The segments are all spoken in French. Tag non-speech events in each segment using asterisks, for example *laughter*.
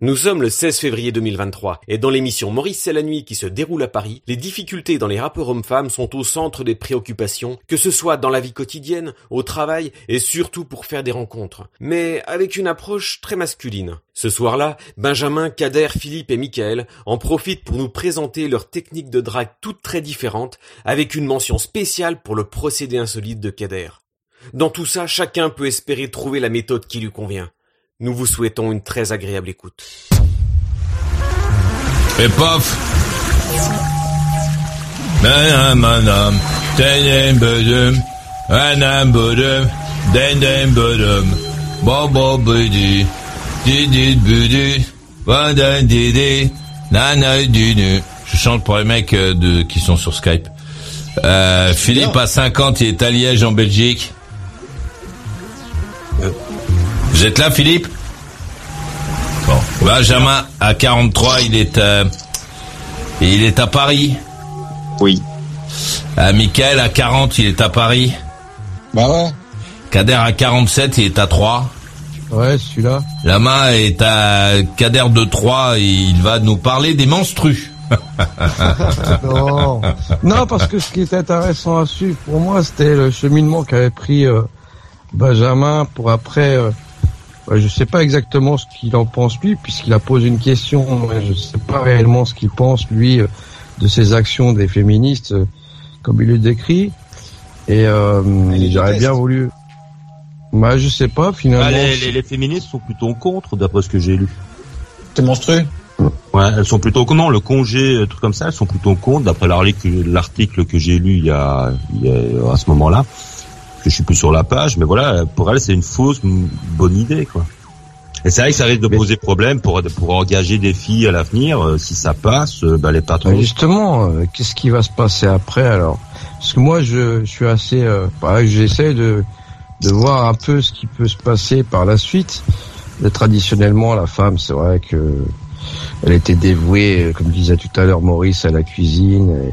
Nous sommes le 16 février 2023 et dans l'émission Maurice c'est la nuit qui se déroule à Paris, les difficultés dans les rapports hommes-femmes sont au centre des préoccupations, que ce soit dans la vie quotidienne, au travail et surtout pour faire des rencontres, mais avec une approche très masculine. Ce soir-là, Benjamin, Kader, Philippe et Michael en profitent pour nous présenter leurs techniques de drague toutes très différentes avec une mention spéciale pour le procédé insolite de Kader. Dans tout ça, chacun peut espérer trouver la méthode qui lui convient. Nous vous souhaitons une très agréable écoute. Et pof. Je chante pour les mecs euh, de, qui sont sur Skype. Euh, Philippe a 50, il est à Liège en Belgique. Vous êtes là, Philippe Bon. Benjamin à 43, il est euh, il est à Paris. Oui. Euh, Michael à 40, il est à Paris. Bah ouais. Kader à 47, il est à 3. Ouais, celui-là. Lama est à Kader de 3, il va nous parler des menstrues. *laughs* non. non, parce que ce qui est intéressant à suivre pour moi, c'était le cheminement qu'avait pris euh, Benjamin pour après euh, je je sais pas exactement ce qu'il en pense lui, puisqu'il a posé une question. Mais je sais pas réellement ce qu'il pense lui euh, de ces actions des féministes, euh, comme il le décrit. Et euh, j'aurais bien voulu. Bah, je sais pas finalement. Ah, les, les, féministes sont plutôt contre, d'après ce que j'ai lu. C'est monstrueux. Ouais, elles sont plutôt non le congé, truc comme ça, elles sont plutôt contre. D'après l'article que j'ai lu il y a, il y a à ce moment-là que je suis plus sur la page, mais voilà, pour elle, c'est une fausse bonne idée, quoi. Et c'est vrai que ça risque de poser problème pour pour engager des filles à l'avenir. Euh, si ça passe, euh, bah, les patrons. Justement, euh, qu'est-ce qui va se passer après alors? Parce que moi, je, je suis assez, euh, j'essaie de de voir un peu ce qui peut se passer par la suite. Et traditionnellement, la femme, c'est vrai que elle était dévouée, comme disait tout à l'heure Maurice, à la cuisine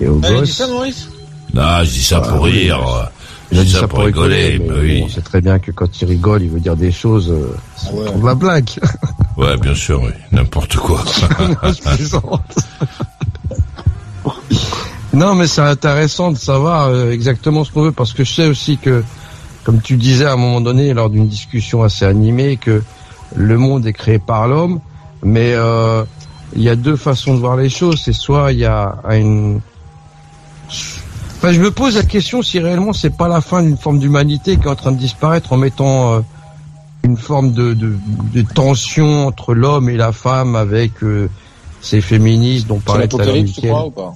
et, et au ah, gosses. ça, Maurice? Non, je dis ça pour rire. Il a dit ça, pour rigoler, mais oui. on sait très bien que quand il rigole, il veut dire des choses euh, ouais. pour de la blague. *laughs* Ouais, bien sûr, oui. N'importe quoi. *laughs* non, mais c'est intéressant de savoir euh, exactement ce qu'on veut, parce que je sais aussi que, comme tu disais à un moment donné, lors d'une discussion assez animée, que le monde est créé par l'homme, mais euh, il y a deux façons de voir les choses. C'est soit il y a une je me pose la question si réellement c'est pas la fin d'une forme d'humanité qui est en train de disparaître en mettant euh, une forme de, de, de, tension entre l'homme et la femme avec euh, ces féministes dont parlait tout à l'heure tu crois ou pas?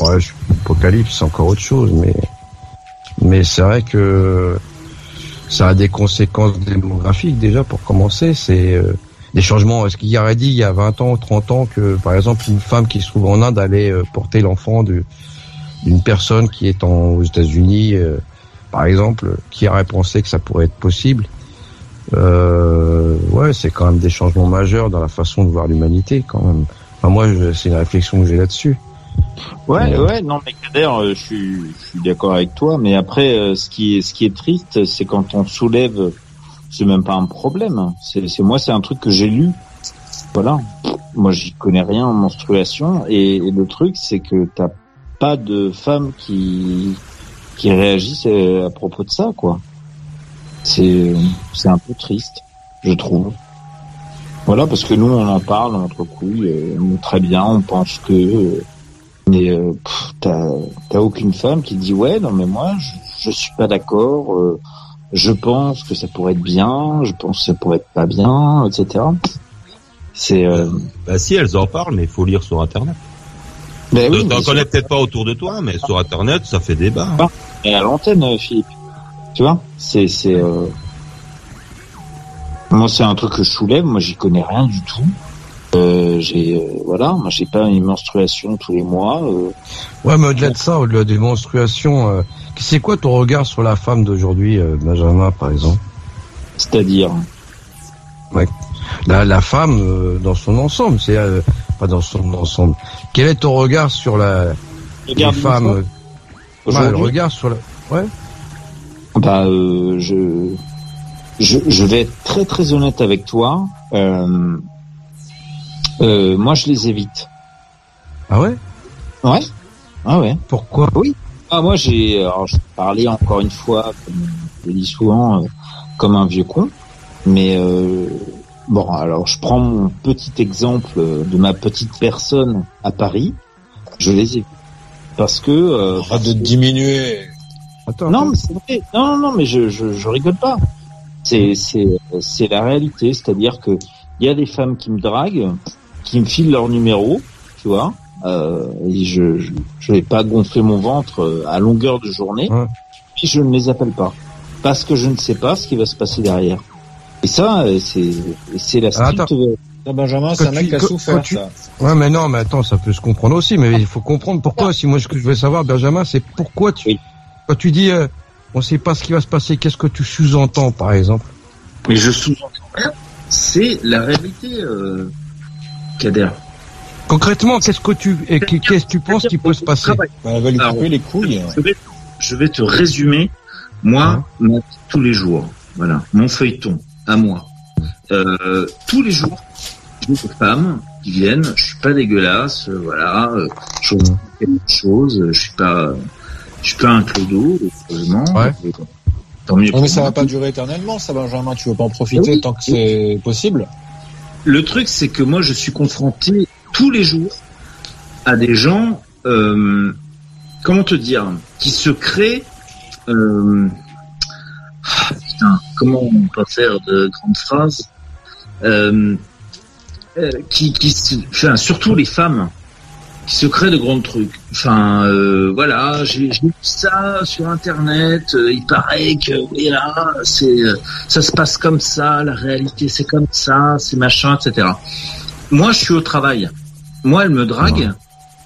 Ouais, l'apocalypse c'est encore autre chose, mais mais c'est vrai que ça a des conséquences démographiques déjà pour commencer. C'est euh, des changements. Ce qu'il y aurait dit il y a 20 ans, 30 ans que par exemple une femme qui se trouve en Inde allait porter l'enfant de une personne qui est en, aux États-Unis, euh, par exemple, qui aurait pensé que ça pourrait être possible. Euh, ouais, c'est quand même des changements majeurs dans la façon de voir l'humanité, quand même. Enfin, moi, c'est une réflexion que j'ai là-dessus. Ouais, euh, ouais, non, mais Kader, euh, je suis, je suis d'accord avec toi, mais après, ce qui est, ce qui est triste, c'est quand on soulève, c'est même pas un problème. C'est, c'est moi, c'est un truc que j'ai lu. Voilà. Moi, j'y connais rien en menstruation, et, et le truc, c'est que t'as pas de femmes qui qui réagissent à propos de ça, quoi. C'est c'est un peu triste, je trouve. Voilà, parce que nous on en parle entre couilles, très bien, on pense que mais euh, t'as aucune femme qui dit ouais non mais moi je, je suis pas d'accord, euh, je pense que ça pourrait être bien, je pense que ça pourrait être pas bien, etc. C'est euh... bah si elles en parlent, mais faut lire sur internet. Mais oui, T'en connais peut-être pas autour de toi, mais sur Internet, ça fait débat. Et à l'antenne, euh, Philippe. Tu vois, c'est c'est. Euh... Moi, c'est un truc que je soulève. Moi, j'y connais rien du tout. Euh, j'ai euh, voilà, moi j'ai pas une menstruation tous les mois. Euh. Ouais, mais au-delà de ça, au-delà des menstruations, euh, c'est quoi ton regard sur la femme d'aujourd'hui, euh, Benjamin, par exemple? C'est-à-dire? Ouais. La, la femme euh, dans son ensemble, c'est euh, pas dans son ensemble. Quel est ton regard sur la les femmes euh, ouais, le Aujourd'hui regard sur la ouais Bah, euh, je, je je vais être très très honnête avec toi. Euh, euh, moi, je les évite. ah ouais? Ouais. Ah ouais. pourquoi? Ah moi j'ai alors je parlais encore une fois comme je le dis souvent euh, comme un vieux con mais euh, bon alors je prends mon petit exemple euh, de ma petite personne à Paris. Je les ai parce que euh, Arrête de diminuer. attends non mais c'est vrai. Non non mais je je, je rigole pas. C'est c'est c'est la réalité. C'est-à-dire que il y a des femmes qui me draguent qui me filent leur numéro tu vois. Euh, et je, je je vais pas gonfler mon ventre euh, à longueur de journée. Ouais. puis je ne les appelle pas. Parce que je ne sais pas ce qui va se passer derrière et ça euh, c'est c'est la Ah, Ça, Benjamin, c'est un mec qui a souffert, tu- ça. Ouais, mais non, mais attends, ça peut se comprendre aussi, mais il faut comprendre pourquoi. Si moi, ce que je veux savoir, Benjamin, c'est pourquoi tu, Oui. quand tu dis, euh, on sait pas ce qui va se passer, qu'est-ce que tu sous-entends, par exemple? Mais je sous-entends rien c'est la réalité euh, Kader Concrètement, qu'est-ce que tu, et qu'est- qu'est-ce que tu penses qui peut se passer? Bah, elle va lui couper les couilles. je vais, je vais te résumer, moi, vie tous les jours. Voilà, mon feuilleton, à moi. Euh, tous les jours, j'ai des femmes qui viennent, je suis pas dégueulasse, euh, voilà, euh, je fais quelque chose, euh, je suis pas, je suis pas un clodo, heureusement. Ouais. Tant mieux Non, mais ça va pas durer éternellement, ça, Benjamin. Tu veux pas en profiter Oui. tant que c'est possible. Le truc, c'est que moi, je suis confronté tous les jours à des gens, euh, comment te dire, qui se créent. Euh, putain, comment on peut faire de grandes phrases euh, euh, qui, qui se- enfin, surtout les femmes qui se créent de grands trucs. Enfin, euh, voilà, j'ai vu ça sur Internet. euh, il paraît que et là, c'est ça se passe comme ça, la réalité c'est comme ça, c'est machin, etc. Moi, je suis au travail. Moi, elle me drague.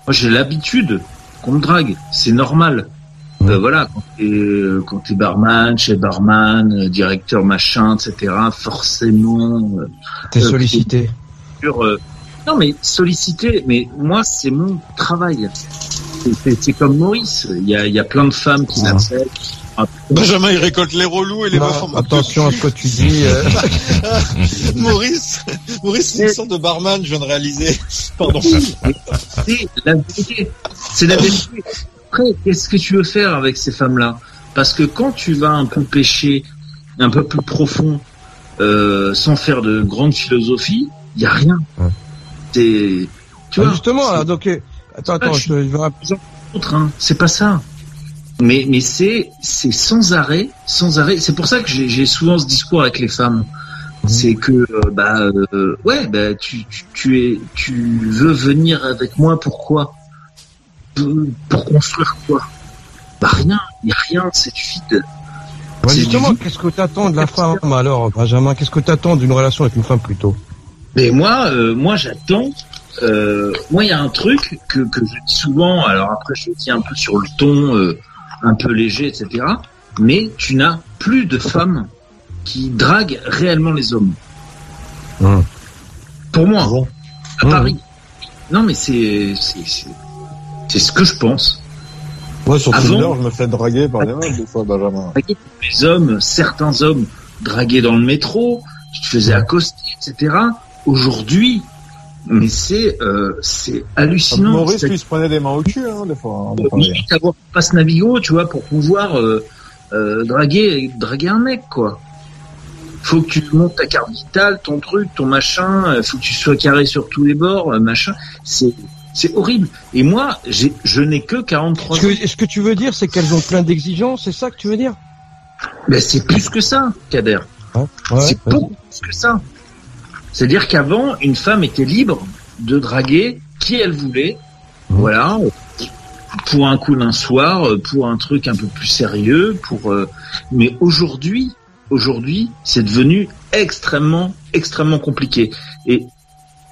Moi, j'ai l'habitude qu'on me drague. C'est normal. Euh, voilà, quand t'es euh, quand t'es barman, chez barman, euh, directeur machin, etc. Forcément, T'es Euh, sollicité. sur, euh, non mais sollicité. Mais moi, c'est mon travail. C'est- C'est c'est comme Maurice. Il y a, il y a plein de femmes qui Ouais. m'appellent. Benjamin, il récolte les relous et les Non, meufs en mode attention à ce que tu dis. euh, *laughs* Maurice, Maurice, c'est une sorte de barman, je viens de réaliser. Pardon. C'est la vérité. C'est la vérité. Après, qu'est-ce que tu veux faire avec ces femmes-là? Parce que quand tu vas un peu pêcher, un peu plus profond, euh, sans faire de grande philosophie, il y a rien. Ouais. C'est, tu ah, vois, justement, alors, donc, euh, attends, attends, je, te- je vais hein. C'est pas ça. Mais mais c'est c'est sans arrêt, sans arrêt. C'est pour ça que j'ai j'ai souvent ce discours avec les femmes. C'est que euh, bah euh, ouais bah tu, tu tu es tu veux venir avec moi pourquoi? Pour, construire quoi Bah rien, il y a rien, c'est du vide. Justement, qu'est-ce que t'attends de la femme alors, Benjamin Qu'est-ce que t'attends d'une relation avec une femme plutôt Mais moi, euh, moi j'attends. Euh, moi, il y a un truc que, que je dis souvent. Alors après, je le dis un peu sur le ton, euh, un peu léger, etc. Mais tu n'as plus de femmes qui draguent réellement les hommes. Hum. Pour moi, bon à Hum. Paris. Non, mais c'est c'est ce que je pense. Moi, sur Avant- Tinder, je me fais draguer par des meufs, des fois, Benjamin. Les hommes, certains hommes dragués dans le métro, tu te faisais accoster, etc. Aujourd'hui, mais c'est euh, c'est hallucinant. Maurice, lui, se prenait des mains au cul, hein, des fois. hein, des fois. limite avoir un passe Navigo, tu vois, pour pouvoir euh, euh, draguer draguer un mec, quoi. Faut que tu montes ta carte vitale, ton truc, ton machin. Faut que tu sois carré sur tous les bords, machin. C'est c'est horrible. Et moi, j'ai je n'ai que 43 Est-ce ans. que, est-ce que tu veux dire, c'est qu'elles ont plein d'exigences C'est ça que tu veux dire? Ben c'est plus que ça, Kader. Hein Ouais, c'est beaucoup plus que ça. C'est-à-dire qu'avant, une femme était libre de draguer qui elle voulait. Mhm. Voilà. Pour un coup d'un soir, pour un truc un peu plus sérieux, pour. euh, Mais aujourd'hui, aujourd'hui, c'est devenu extrêmement, extrêmement compliqué. Et,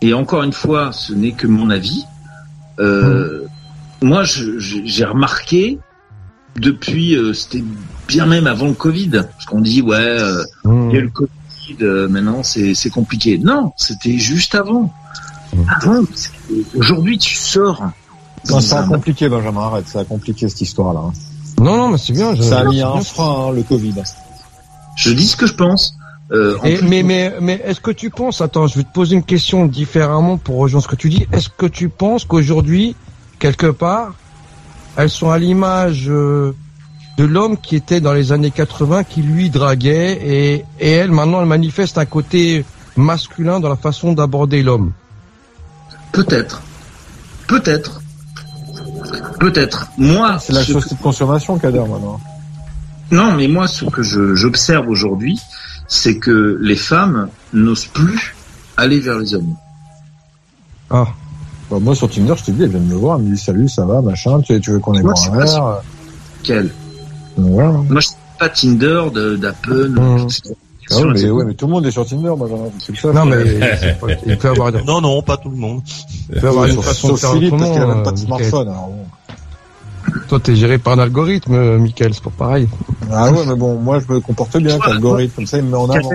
et encore une fois, ce n'est que mon avis. Euh, Moi, j'ai remarqué depuis, euh, c'était bien même avant le Covid, parce qu'on dit ouais, euh, Mmh. il y a le Covid, euh, maintenant c'est c'est compliqué. Non, c'était juste avant. Avant, c'est- aujourd'hui tu sors. Non, ça a un- compliqué, Benjamin, arrête, ça a compliqué cette histoire-là. hein. Non, non, mais c'est bien. je- Ça a mis un frein, hein, le Covid. Je dis ce que je pense. Euh, en Et- plus- mais mais mais est-ce que tu penses Attends, je vais te poser une question différemment pour rejoindre ce que tu dis. Est-ce que tu penses qu'aujourd'hui, quelque part, elles sont à l'image euh, de l'homme qui était dans les années 80, qui lui draguait, et et elle maintenant, elle manifeste un côté masculin dans la façon d'aborder l'homme? Peut-être. Peut-être. Peut-être. Moi, C'est la société de consommation, Kader, maintenant. non, mais moi, ce que je- j'observe aujourd'hui, c'est que les femmes n'osent plus aller vers les hommes. Ah, Bah, moi, sur Tinder, je t'ai dit, elle vient de me voir, elle me dit salut, ça va, machin, tu, tu veux qu'on ait Moi, boire c'est un verre euh, Quelle voilà. Moi, je sais pas Tinder, de- d'Apple. Mmh. Ah ouais, mais, ouais, mais tout le monde est sur Tinder, Benjamin, sais. non mais pas- il peut avoir, il Non, non, pas tout le monde. peut avoir une façon de sauf faire Philippe, parce qu'il a même pas de euh, smartphone. alors bon. Toi, t'es géré par un algorithme, euh, Michael, c'est pas pareil. Ah ouais, mais bon, moi, je me comporte bien avec l'algorithme, comme ça, il me met en avant.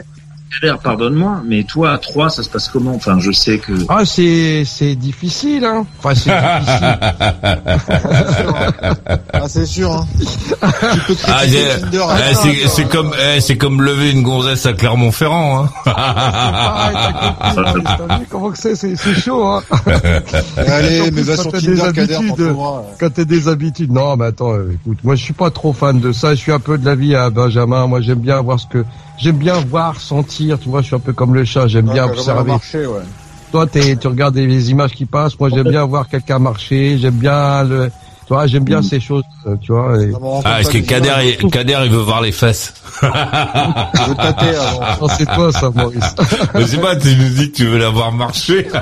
Kader, pardonne-moi, mais toi, à 3, ça se passe comment? Enfin, je sais que... Ah, c'est c'est difficile, hein. Enfin, c'est difficile. *laughs* Ah, c'est sûr, hein. tu peux Ah, eh, c'est, c'est comme, eh, c'est comme lever une gonzesse à Clermont-Ferrand, hein. Pareil, *laughs* t'as compris, t'as vu comment que c'est, c'est c'est chaud, hein. *laughs* Allez, mais va sur t'as Tinder, habitudes. Quand t'as des habitudes, non, mais attends, euh, écoute, moi je suis pas trop fan de ça. Je suis un peu de la vie à Benjamin. Moi, j'aime bien voir ce que, j'aime bien voir, sentir. Tu vois, je suis un peu comme le chat. J'aime bien observer. marché, ouais. Toi, t'es, tu regardes les, images qui passent. Moi, j'aime bien voir quelqu'un marcher. J'aime bien le, tu vois, j'aime bien ces choses, tu vois. et- Ah, est-ce pas que Kader, il- Kader, il veut voir les fesses. Je veux tâter avant. *laughs* Non, c'est toi, ça, Maurice. *laughs* Je sais pas, tu nous dis que tu veux la voir marcher. *laughs*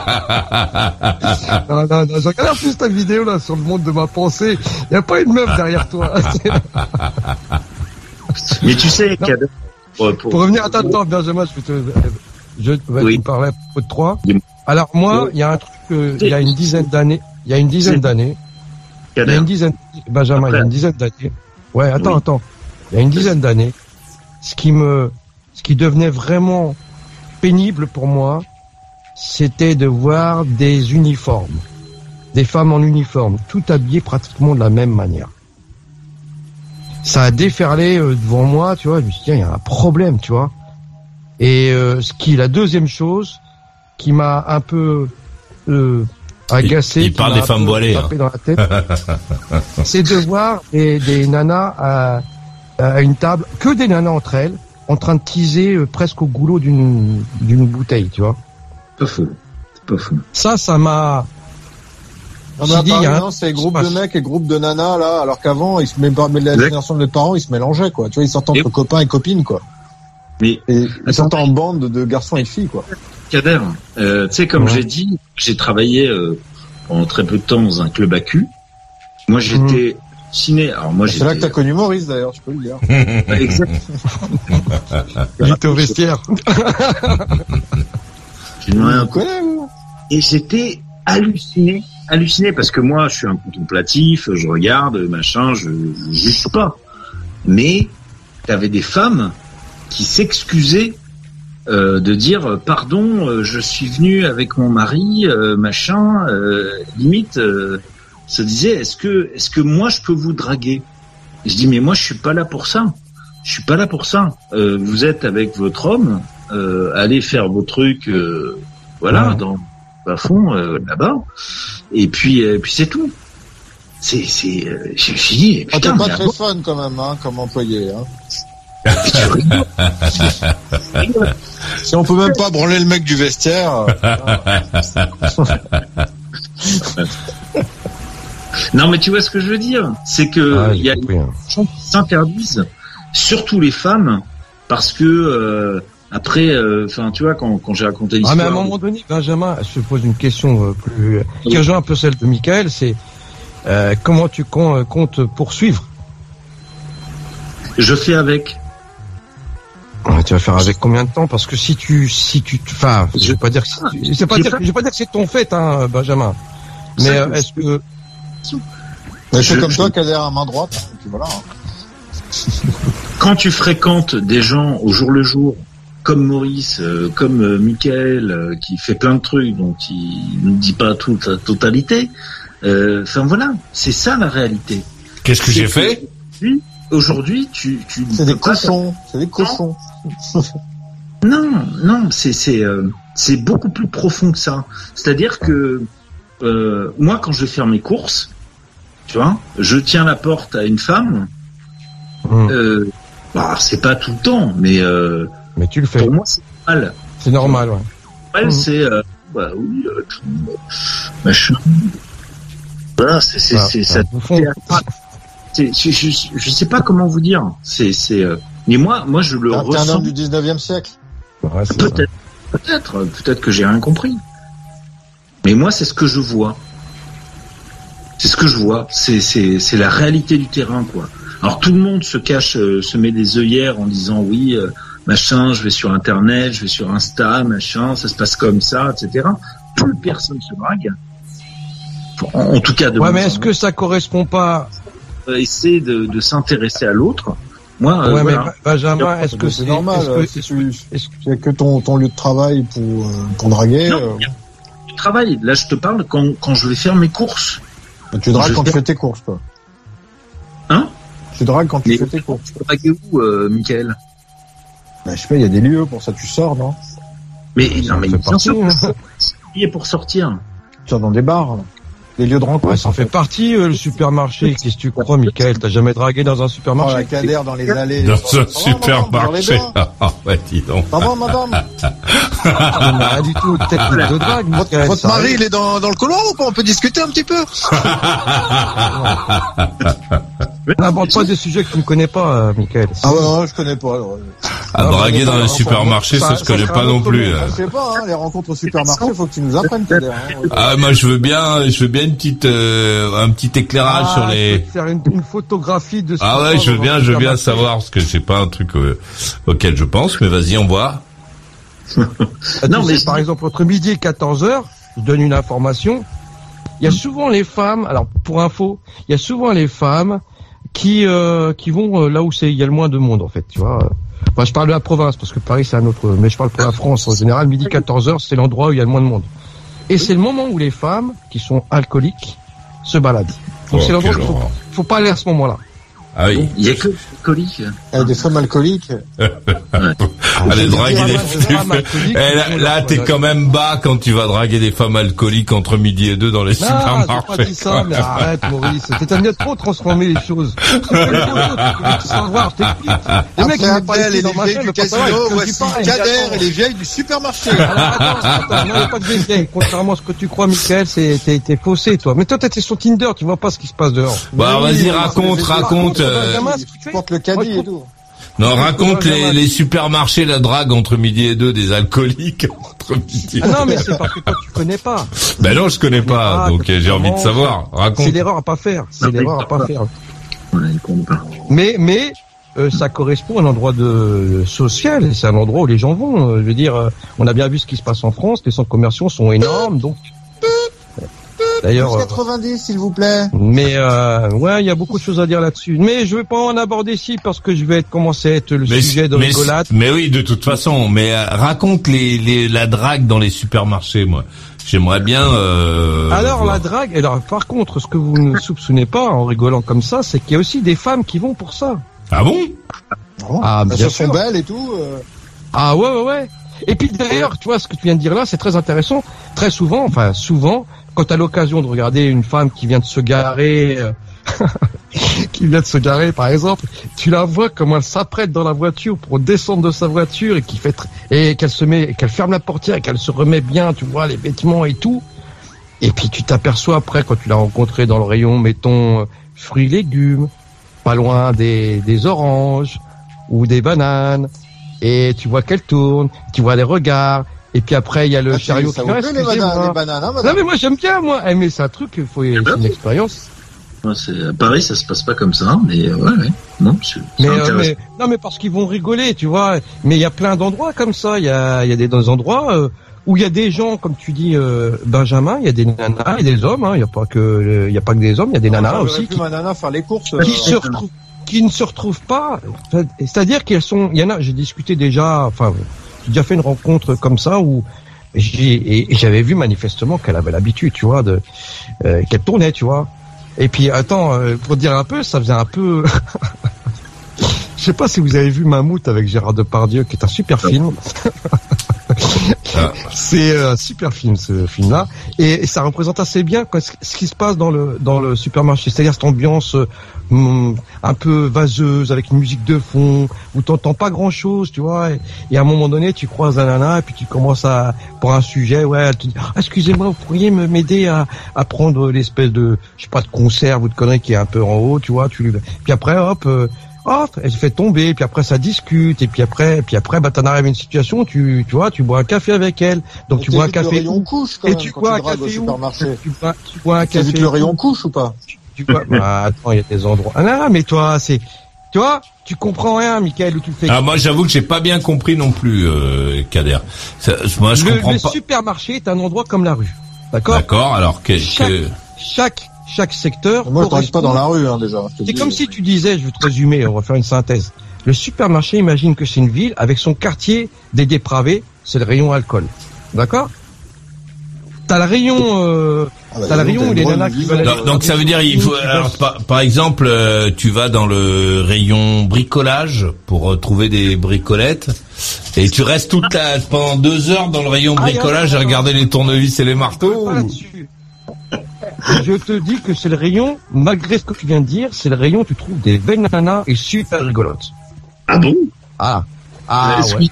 non, non, non, je regarde plus ta vidéo, là, sur le monde de ma pensée. Y a pas une meuf derrière toi. Mais tu sais, Non. Kader, pour, pour- Pour revenir à ta temps, Benjamin, je vais te, je vais Oui. te parler à propos de trois. Alors moi, il y a un truc, euh, il y a une dizaine d'années, il y a une dizaine d'années, il y a une dizaine, Benjamin, il y a une dizaine d'années. Ouais, attends, Oui. attends. Il y a une dizaine d'années, ce qui me, ce qui devenait vraiment pénible pour moi, c'était de voir des uniformes, des femmes en uniforme, tout habillées pratiquement de la même manière. Ça a déferlé euh, devant moi, tu vois. Je me suis dit, tiens, il y a un problème, tu vois. Et euh, ce qui, la deuxième chose, qui m'a un peu euh, agacé, Il- parle des femmes voilées, hein. tapé dans la tête, *laughs* c'est de voir des, des nanas à, à une table, que des nanas entre elles, en train de teaser euh, presque au goulot d'une d'une bouteille, tu vois. pas. C'est pas faux. Ça, ça m'a. Dit, y a un- apparemment, c'est groupe de mecs et groupe de nanas, là, alors qu'avant, ils se mais la génération de mes parents, ils se mélangeaient, quoi. Tu vois, ils sortent entre Et- copains et copines, quoi. Mais Et ils sortent en bande de garçons et filles, quoi. Kader, euh, tu sais, comme Ouais. j'ai dit, j'ai travaillé euh, pendant très peu de temps dans un club à cul. Moi, j'étais ciné. Alors moi, C'est là que t'as connu Maurice, d'ailleurs, tu peux le dire. *laughs* exact. Il était au vestiaire. J'ai demandé un Et j'étais halluciné, halluciné parce que moi, je suis un contemplatif, je regarde, machin, je, je juge pas. Mais t'avais des femmes qui s'excusaient euh, de dire euh, pardon, euh, je suis venu avec mon mari, euh, machin, euh, limite euh, se disait est-ce que est-ce que moi je peux vous draguer? Je dis mais moi je suis pas là pour ça. Je suis pas là pour ça. Euh, vous êtes avec votre homme, euh, allez faire vos trucs, euh, voilà, Ouais. dans à fond euh, là-bas. Et puis euh, puis c'est tout. C'est c'est euh, dit Ah, putain t'es pas très fun, quand même, hein, comme employé, hein. *laughs* Si on peut même pas branler le mec du vestiaire, euh, *laughs* Non mais tu vois ce que je veux dire, c'est que Ah, il y a hein. gens qui s'interdisent, surtout les femmes, parce que euh, après, euh, enfin tu vois quand, quand j'ai raconté Ah, l'histoire. mais à un moment donné, Benjamin, te pose une question euh, plus, qui rejoint un peu celle de Michael, c'est euh, comment tu com- euh, comptes poursuivre? Je fais avec. Ouais, tu vas faire avec combien de temps? Parce que si tu, si tu, enfin, je vais pas dire, que c'est- je vais pas dire, je vais pas dire que c'est ton fait, hein, Benjamin. Mais euh, est-ce que, Mais c'est Je- comme je- toi, Kader à main droite. et puis voilà. hein. quand tu fréquentes des gens au jour le jour, comme Maurice, euh, comme euh, Michael, euh, qui fait plein de trucs, donc il ne dit pas toute la totalité. euh, Enfin voilà, c'est ça la réalité. Qu'est-ce que j'ai fait? Aujourd'hui, Aujourd'hui, tu, tu C'est des cochons. C'est des cochons. Non, non, c'est c'est euh, c'est beaucoup plus profond que ça. C'est-à-dire que euh, moi, quand je vais faire mes courses, tu vois, je tiens la porte à une femme. Hum. Euh, bah, c'est pas tout le temps, mais euh, mais tu le fais, pour moi, c'est mal. c'est normal, ouais. Mhm. c'est euh, bah oui, euh, machin. Voilà, c'est c'est Ah, c'est c'est ça. c'est- Je, je, je sais pas comment vous dire. C'est c'est. euh, mais moi, moi, je le un- t'es un ressens. homme du 19e siècle. Ouais. Peut-être, peut-être, peut-être que j'ai rien compris. Mais moi, c'est ce que je vois. C'est ce que je vois. C'est, c'est, c'est la réalité du terrain, quoi. Alors tout le monde se cache, euh, se met des œillères en disant oui, euh, machin, je vais sur Internet, je vais sur Insta, machin, ça se passe comme ça, etc. Plus personne se drague. En, en tout cas, de Ouais, mais est-ce que ça correspond pas euh, essayer de, de s'intéresser à l'autre. Moi, euh, Ouais, mais voilà. Ba- Benjamin, est-ce que c'est normal est-ce euh, que- si tu est-ce- c'est que ton ton lieu de travail pour euh, pour draguer Non, euh, du travail. Là, je te parle quand, quand je vais faire mes courses. tu dragues quand tu fais- fais tes courses toi Hein? Tu dragues quand tu Mais- fais tes courses Tu dragues où, euh, Michael? Bah, je sais pas il y a des lieux pour ça tu sors non? Mais Ça non, mais bien partie, sûr, hein. il est pour sortir. tu sors dans des bars là. des lieux de rencontre Ouais, ça en fait partie, euh, le supermarché. Qu'est-ce que tu crois, Michael? T'as jamais dragué dans un oh, la supermarché dans les allées Dans *laughs* un supermarché. Ah ouais, dis donc. va madame *laughs* Ah, Rien du tout, technique de drague, Votre, votre mari, arrive. il est dans, dans le couloir ou pas? On peut discuter un petit peu *laughs* N'aborde pas des sujets que tu ne connais pas, euh, Michael. ah ouais non, je connais pas alors. À draguer dans le supermarché, ça je connais pas non plus. Je sais pas, hein, les rencontres au supermarché, faut que tu nous apprennes. Hein. Ah, moi je veux bien, je veux bien une petite, euh, un petit éclairage Ah, sur je peux les. te faire une, une photographie de ce Ah ouais, se je veux bien, je veux bien savoir parce que c'est pas un truc euh, auquel je pense, mais vas-y, on voit. Ah, Non, mais par exemple, entre midi et 14 heures, je donne une information. Il y a souvent les femmes, alors pour info, il y a souvent les femmes qui euh, qui vont euh, là où c'est il y a le moins de monde en fait, tu vois. Enfin, je parle de la province parce que Paris c'est un autre, mais je parle pour la France en général. Midi 14 heures, c'est l'endroit où il y a le moins de monde. Et c'est le moment où les femmes qui sont alcooliques se baladent. Donc Oh, c'est l'endroit faut, faut pas aller à ce moment-là. Ah oui. Il y a que des alcooliques. Des femmes alcooliques. *laughs* Allez, draguer des des femmes alcooliques. Eh, là, t'es quand même bas quand tu vas draguer des femmes alcooliques entre midi et deux dans les Non, j'ai pas supermarchés. dit ça, mais arrête, Maurice. *laughs* T'es un trop transformer les choses. Tu veux savoir, je t'explique. Les mecs, ils pas les vieilles chaîne, du casino, voici. Kader et les vieilles du supermarché. Alors, attends, attends, non, pas de vieilles. Contrairement à ce que tu crois, Michael, c'est, t'es, t'es faussé, toi. Mais toi, t'es sur Tinder, tu vois pas ce qui se passe dehors. Bah, vas-y, raconte, c'est- raconte. euh, tu portes le caddie et tout. Non, raconte les, supermarchés, la drague entre midi et deux des alcooliques *laughs* entre midi et Ah non, mais c'est parce que toi, tu connais pas. Ben non, je connais pas, Ah, donc euh, j'ai envie de savoir. Raconte. C'est l'erreur à pas faire. C'est l'erreur à pas faire. Mais, mais, euh, ça correspond à un endroit de social. et C'est un endroit où les gens vont. Je veux dire, on a bien vu ce qui se passe en France. Les centres commerciaux sont énormes, donc. D'ailleurs. Plus euh, 90, s'il vous plaît. Mais euh, ouais, il y a beaucoup de choses à dire là-dessus. Mais je vais pas en aborder ici parce que je vais être commencer à être le Mais, sujet de mais, rigolade. mais oui, de toute façon. Mais euh, raconte les, les, la drague dans les supermarchés, moi. J'aimerais bien. Euh, Alors voir. la drague. Alors par contre, ce que vous ne soupçonnez pas en rigolant comme ça, c'est qu'il y a aussi des femmes qui vont pour ça. Ah bon? Ah, Elles bien font sûr. belles et tout. euh. Ah ouais ouais ouais. Et puis d'ailleurs, tu vois ce que tu viens de dire là, c'est très intéressant. Très souvent, enfin souvent, quand tu as l'occasion de regarder une femme qui vient de se garer, euh, *laughs* qui vient de se garer par exemple, tu la vois comment elle s'apprête dans la voiture pour descendre de sa voiture et qu'elle se met, qu'elle ferme la portière et qu'elle se remet bien, tu vois les vêtements et tout. Et puis tu t'aperçois après quand tu l'as rencontrée dans le rayon, mettons euh, fruits légumes, pas loin des, des oranges ou des bananes et tu vois qu'elle tourne, tu vois les regards, et puis après il y a le Ah, chariot ça qui les bananes, les bananes, hein, Non mais moi j'aime bien moi, Eh, mais c'est un truc, il faut c'est une expérience. C'est à Paris, ça se passe pas comme ça, mais euh, ouais, ouais. Non, Mais, euh, mais- non, mais parce qu'ils vont rigoler, tu vois. Mais il y a plein d'endroits comme ça. Il y a, il y a des endroits euh, où il y a des gens, comme tu dis, euh, Benjamin. Il y a des nanas et des hommes. hein. Il y a pas que, il y a pas que des hommes. Il y a des nanas aussi qui, ma nana faire les courses. qui euh, se retrouvent, qui ne se retrouvent pas. C'est-à-dire qu'elles sont. Il y en a. J'ai discuté déjà. Enfin, déjà fait une rencontre comme ça où j'ai et, et j'avais vu manifestement qu'elle avait l'habitude, tu vois, de euh, qu'elle tournait, tu vois. Et puis attends, euh, pour dire un peu, ça faisait un peu. *laughs* Je sais pas si vous avez vu Mammouth avec Gérard Depardieu, qui est un super film. *laughs* Ah. C'est euh, un super film ce film-là, et, et ça représente assez bien quoi, ce, qui se passe dans le dans le supermarché, c'est-à-dire cette ambiance euh, hum, un peu vaseuse avec une musique de fond où t'entends pas grand-chose, tu vois. Et, et à un moment donné, tu croises un nana et puis tu commences à pour un sujet, ouais, elle te Ah, excusez-moi, vous pourriez m'aider à, à prendre l'espèce de je sais pas de conserve ou de connerie qui est un peu en haut, tu vois. Tu puis après, hop. euh, hop, elle se fait tomber, puis après ça discute, et puis après, puis après, bah t'en arrives à une situation, tu, tu vois, tu bois un café avec elle, donc et tu bois un café rayon où couche quand Et même, tu bois un café où supermarché. tu bois, tu bois un café le rayon couche ou pas tu bois, bah, attends, il y a des endroits. Ah non, mais toi, c'est, tu vois, tu comprends rien, Michael, où tu fais. Ah moi j'avoue que j'ai pas bien compris non plus, euh, Kader. Ça, moi je le, comprends le pas. supermarché est un endroit comme la rue, d'accord? D'accord. Alors que, Chaque- que- Chaque chaque secteur. Moi, je drague pas correspond- dans la rue, hein, déjà. je C'est comme si tu disais, je vais te résumer, on va faire une synthèse. Le supermarché, imagine que c'est une ville avec son quartier des dépravés, c'est le rayon alcool. D'accord? T'as le rayon, euh, Ah bah, t'as le rayon où les nanas qui veulent aller- donc, donc ça veut dire il faut. Alors, par, par exemple, euh, tu vas dans le rayon bricolage pour euh, trouver des bricolettes et tu restes toute la pendant deux heures dans le rayon Ah, bricolage à regarder les tournevis et les marteaux. Je te dis que c'est le rayon, malgré ce que tu viens de dire, c'est le rayon où tu trouves des belles nanas et super rigolotes. Ah bon? Ah. Ah, ouais.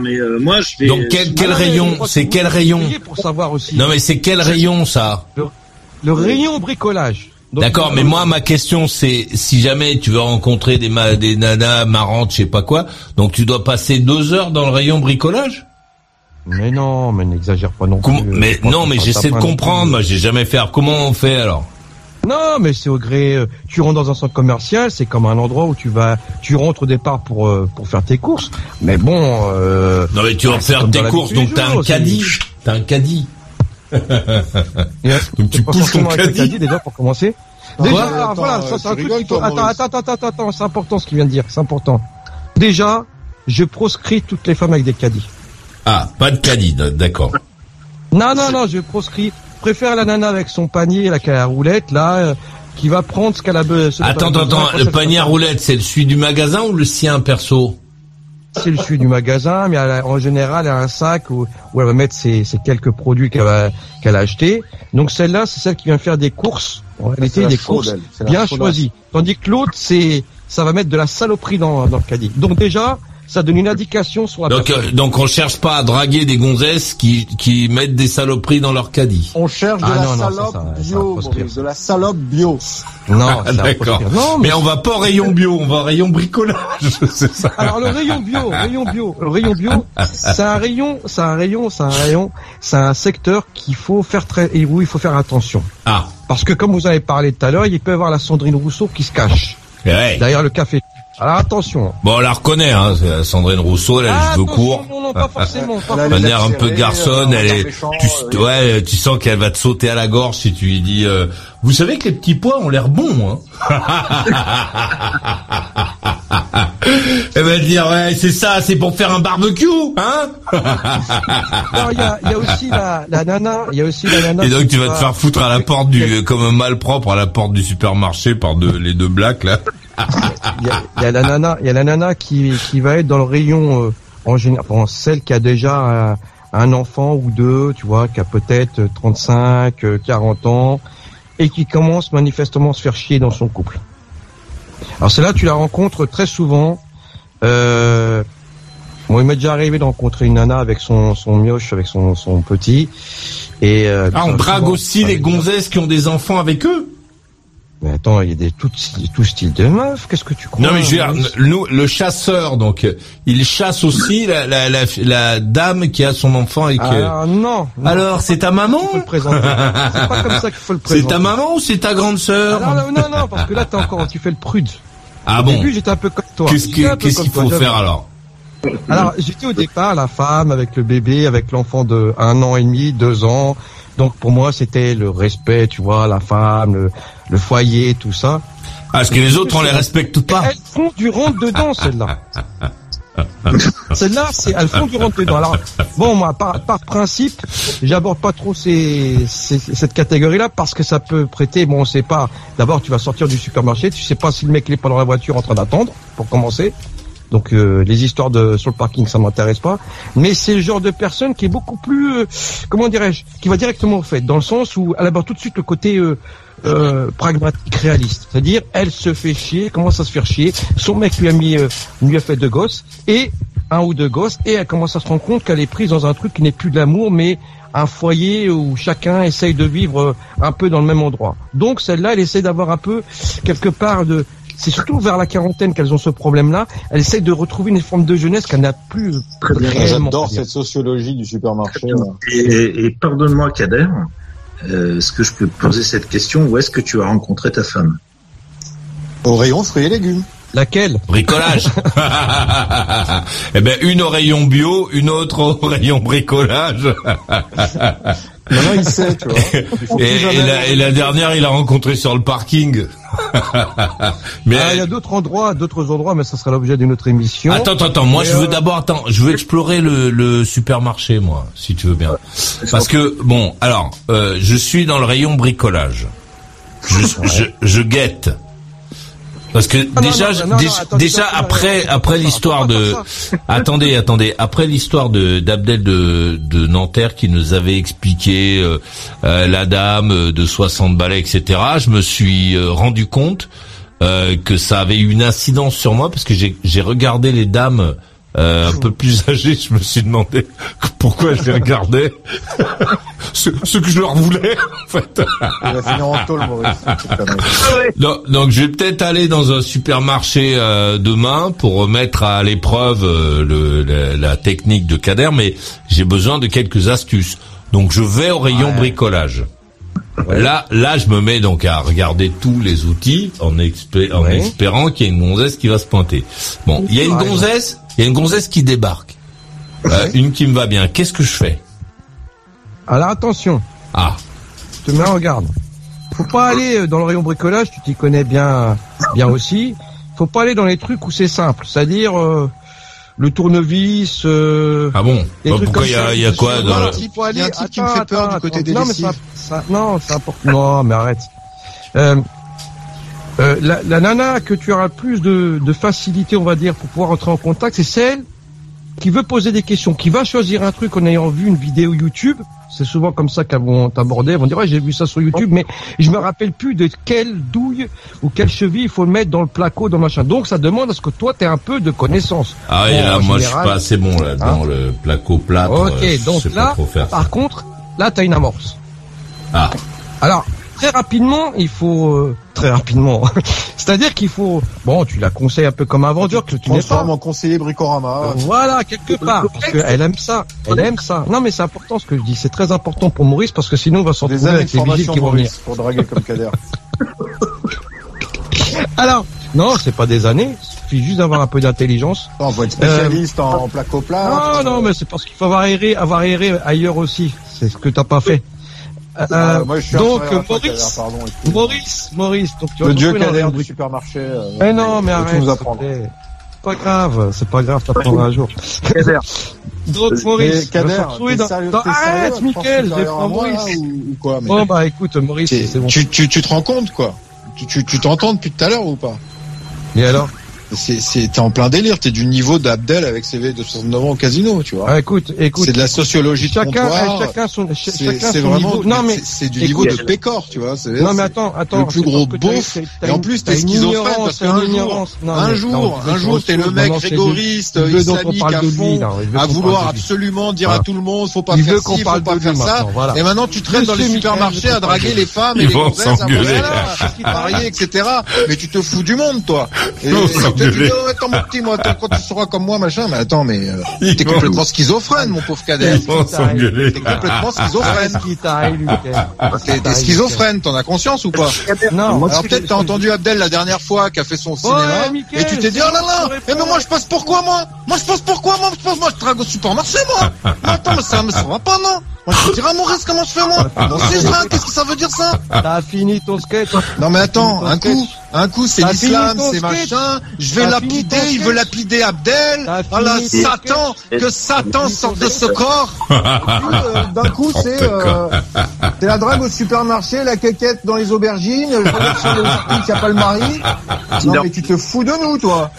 mais euh, moi, je vais. Donc quel, quel Ah, rayon C'est quel rayon payer Pour savoir aussi. Non mais c'est quel rayon ça Le rayon bricolage. D'accord, mais moi ma question c'est si jamais tu veux rencontrer des ma- des nanas marrantes, je sais pas quoi, donc tu dois passer deux heures dans le rayon bricolage? Mais non, mais n'exagère pas non Comment- plus. Mais non, mais j'essaie de comprendre. Moi, j'ai jamais fait. Alors, Comment on fait alors? Non, mais c'est au gré. euh, Tu rentres dans un centre commercial, c'est comme un endroit où tu vas, tu rentres au départ pour euh, pour faire tes courses. Mais bon. Euh, Non, mais tu vas faire tes courses, donc t'as un caddie. T'as un caddie. Donc tu pousses ton caddie. déjà pour commencer. Non, Déjà, voilà, euh, ça c'est un truc. attends, attends, attends, attends, c'est important ce qu'il vient de dire, c'est important. Déjà, je proscris toutes les femmes avec des caddies. Ah, pas de caddie, d- d'accord. Non, non, non, je proscris. Je préfère la nana avec son panier, là, qui a la roulette, là, euh, qui va prendre ce qu'elle a besoin. Attends, a attends, attends. Le panier à roulettes, c'est le celui du magasin ou le sien perso? C'est le celui du magasin, mais elle a- en général, elle a un sac où, où elle va mettre ses, ses quelques produits qu'elle va- qu'elle a achetés. Donc celle-là, c'est celle qui vient faire des courses, en réalité des courses bien choisies. Tandis que l'autre, c'est ça va mettre de la saloperie dans, dans le caddie. Donc déjà, ça donne une indication sur la Donc, personne. euh, donc on cherche pas à draguer des gonzesses qui qui mettent des saloperies dans leur caddie. On cherche de Ah la non, non, ça, salope ça, ça bio, Maurice, de la salope bio. Non, *laughs* Ah, d'accord. Non, mais Mais on va pas au rayon bio, on va au rayon bricolage. *laughs* c'est ça. Alors le rayon bio, rayon bio, le rayon bio, c'est un rayon, c'est un rayon, c'est un rayon, c'est un secteur qu'il faut faire très et où il faut faire attention. Ah, Parce que comme vous avez parlé tout à l'heure, il peut y avoir la Sandrine Rousseau qui se cache ouais. derrière le café. Alors attention. Bon, on la reconnaît, hein. c'est Sandrine Rousseau, elle a les Ah, cheveux attention, courts. Non, non, pas forcément. Pas les l'air un peu garçonne, euh, elle est, méchant, tu, euh, ouais, tu sens qu'elle va te sauter à la gorge si tu lui dis, euh, vous savez que les petits pois ont l'air bons, hein. *laughs* Elle va te dire, ouais, c'est ça, c'est pour faire un barbecue, hein. Non, il y a, y a aussi la, la nana, il y a aussi la nana. Et donc tu vas te faire foutre à la porte du, comme un malpropre à la porte du supermarché par deux, les deux blacks, là. Il y a, y a la nana, il y a la nana qui, qui va être dans le rayon euh, en général, celle qui a déjà un, un enfant ou deux, tu vois, qui a peut-être 35, euh, 40 ans, et qui commence manifestement à se faire chier dans son couple. Alors celle-là, tu la rencontres très souvent. Euh, bon, il m'est déjà arrivé de rencontrer une nana avec son, son mioche, avec son, son petit. Et euh, Ah, on souvent, drague aussi les gonzesses qui ont des enfants avec eux. Mais attends, il y a des tout, tout style de meufs. Qu'est-ce que tu crois Non mais je veux dire, nous, le chasseur, donc il chasse aussi la, la, la, la dame qui a son enfant et que. Ah non. non. Alors c'est ta maman. C'est pas comme ça qu'il faut le *laughs* C'est présenter. ta maman ou c'est ta grande sœur Alors, non, non, non, parce que là, t'es encore, tu fais le prude. Ah Au bon début, j'étais un peu comme toi. Qu'est-ce qu'il faut faire alors? Alors, j'étais au départ la femme avec le bébé, avec l'enfant de un an et demi, deux ans. Donc pour moi, c'était le respect, tu vois, la femme, le, le foyer, tout ça. Ah, Parce que les autres on les respecte pas. Elles font du rentre dedans, celles-là. *laughs* Celles-là, c'est elles font du rentre dedans. Alors bon, moi, par, par principe, j'aborde pas trop ces, ces- cette catégorie-là parce que ça peut prêter. Bon, on sait pas. D'abord, tu vas sortir du supermarché, tu sais pas si le mec il est pas dans la voiture en train d'attendre, pour commencer. Donc euh, les histoires de sur le parking, ça m'intéresse pas. Mais c'est le genre de personne qui est beaucoup plus, euh, comment dirais-je, qui va directement au fait, dans le sens où elle aborde tout de suite le côté euh, euh, pragmatique, réaliste. C'est-à-dire, elle se fait chier, commence à se faire chier. Son mec lui a mis, euh, lui a fait deux gosses et un ou deux gosses, et elle commence à se rendre compte qu'elle est prise dans un truc qui n'est plus de l'amour, mais un foyer où chacun essaye de vivre euh, un peu dans le même endroit. Donc celle-là, elle essaie d'avoir un peu quelque part de c'est surtout vers la quarantaine qu'elles ont ce problème-là. Elle essaie de retrouver une forme de jeunesse qu'elle n'a plus réellement. J'adore cette sociologie du supermarché. Et, et pardonne-moi, Kader, euh, est-ce que je peux poser cette question Où est-ce que tu as rencontré ta femme? Au rayon fruits et légumes. Laquelle? Bricolage. *laughs* eh ben une au rayon bio, une autre au rayon bricolage. Maintenant, il sait, tu vois. *laughs* Et, la, et la dernière, il a rencontré sur le parking. *laughs* mais Ah, il y a d'autres endroits, d'autres endroits, mais ça sera l'objet d'une autre émission. attends, attends, attends. Moi, Mais, je veux euh, d'abord, attends, je veux explorer le, le supermarché, moi, si tu veux bien. Parce que bon, alors, euh, je suis dans le rayon bricolage. Je, je, je guette. Parce que Ah, déjà, non, non, non, déjà, attendez, déjà attendez, après, après l'histoire de, *laughs* attendez, attendez, après l'histoire de d'Abdel de, de Nanterre qui nous avait expliqué euh, euh, la dame euh, de 60 balais, etc. Je me suis euh, rendu compte euh, que ça avait eu une incidence sur moi parce que j'ai j'ai regardé les dames euh, un peu plus âgées. Je me suis demandé pourquoi je les regardais, *laughs* ce, ce que je leur voulais en fait. Connerie. Donc, je vais peut-être aller dans un supermarché euh, demain pour remettre à l'épreuve euh, le, la, la technique de Kader, mais j'ai besoin de quelques astuces. Donc je vais au rayon bricolage. Là, là, je me mets donc à regarder tous les outils en, expé- en Ouais. espérant qu'il y ait une gonzesse qui va se pointer. Bon, il y a une gonzesse, il y a une gonzesse qui débarque. Euh, une qui me va bien. Qu'est-ce que je fais? Alors attention, Ah, je te mets en garde. Faut pas aller euh, dans le rayon bricolage, tu t'y connais bien, bien aussi. Faut pas aller dans les trucs où c'est simple, c'est-à-dire euh, le tournevis. Euh, ah bon? des Bah, trucs Pourquoi il y a, y a quoi dans le... Il y a un aller- type qui me attends, fait peur du attends, côté attends. des non, mais ça, ça- non, c'est important. Non, mais arrête. Euh, euh, la, la nana que tu auras plus de, de facilité, on va dire, pour pouvoir entrer en contact, c'est celle qui veut poser des questions, qui va choisir un truc en ayant vu une vidéo YouTube. C'est souvent comme ça qu'elles vont t'aborder. Elles vont dire, ouais, j'ai vu ça sur YouTube, mais je me rappelle plus de quelle douille ou quelle cheville il faut le mettre dans le placo, dans le machin. Donc, ça demande à ce que toi, tu aies un peu de connaissances. Ah oui, Bon, là, moi, je général- suis pas assez bon là dans le placo plâtre. Ok, euh, je donc là, par contre, là, tu as une amorce. Ah, Alors, très rapidement, il faut... euh, très rapidement. *laughs* C'est-à-dire qu'il faut... Bon, tu la conseilles un peu comme un vendeur que tu n'es pas. En conseiller Bricorama. Voilà, quelque part. Parce qu'elle aime ça. Elle aime ça. Non, mais c'est important ce que je dis. C'est très important pour Maurice parce que sinon on va se Des retrouver avec les vigiles qui vont venir. Pour draguer comme Kader. *laughs* Alors, non, c'est pas des années. Il suffit juste d'avoir un peu d'intelligence. Non, faut être spécialiste en placo plat. Non, non, mais c'est parce qu'il faut avoir erré, avoir erré ailleurs aussi. C'est ce que t'as pas fait. Euh, Ah, moi, je suis donc, Maurice, pardon. Maurice, Maurice, donc tu vas Le dieu un du supermarché. euh, Mais non, mais arrête. nous apprendre. Pas grave, c'est pas grave, t'apprendras un jour. *laughs* Donc, Maurice, tu vas Kader, retrouver dans... sérieux, dans- Arrête, tu à défends Maurice. ou, ou quoi mais Bon, bah, écoute, Maurice, c'est bon. tu, tu, tu te rends compte, quoi? Tu, tu, tu t'entends depuis tout à l'heure ou pas? Et alors? c'est en plein délire. T'es du niveau d'Abdel avec ses de 69 ans au casino, tu vois. Ah, écoute, écoute. C'est de la sociologie chacun, de comptoir. Chacun son, chacun son vraiment, niveau. Non mais c'est du écoute, niveau de Pécor, tu vois. Non mais attends, attends. Le plus gros beauf. Et en plus t'es schizophrène parce qu'un jour, un jour, un jour t'es le mec rigoriste, islamique à fond, à vouloir absolument dire à tout le monde, faut pas faire ci, faut pas faire ça. Et maintenant tu traînes dans les supermarchés à draguer les femmes et les gonzesses, à etc. Mais tu te fous du monde, toi. *laughs* Je lui dis, oh, attends, mon petit, moi, quand tu seras comme moi, machin, mais attends, mais euh, t'es complètement schizophrène, mon pauvre cadet. T'es complètement *laughs* schizophrène. Ah, t'es t'es schizophrène, t'en as conscience ou pas Non. Alors peut-être t'as entendu Abdel la dernière fois qui a fait son cinéma, et tu t'es dit, oh là là, eh, mais moi je passe pourquoi moi? Moi je passe pourquoi moi? Je passe moi, je trague au supermarché moi. Mais attends, mais ça, mais ça va pas non? Moi, je te dirais à mon reste comment je fais moi? Bon, c'est ça, qu'est-ce que ça veut dire ça? T'as fini ton sketch? Non mais attends, un coup, un coup c'est l'islam, c'est machin. Je vais lapider, il veut lapider Abdel. Voilà, oh Satan, que Satan sorte de ce corps. *laughs* D'un coup euh, euh, c'est la drague au supermarché, la quéquette dans les aubergines, le sur qui a pas le mari. Non mais tu te fous de nous toi.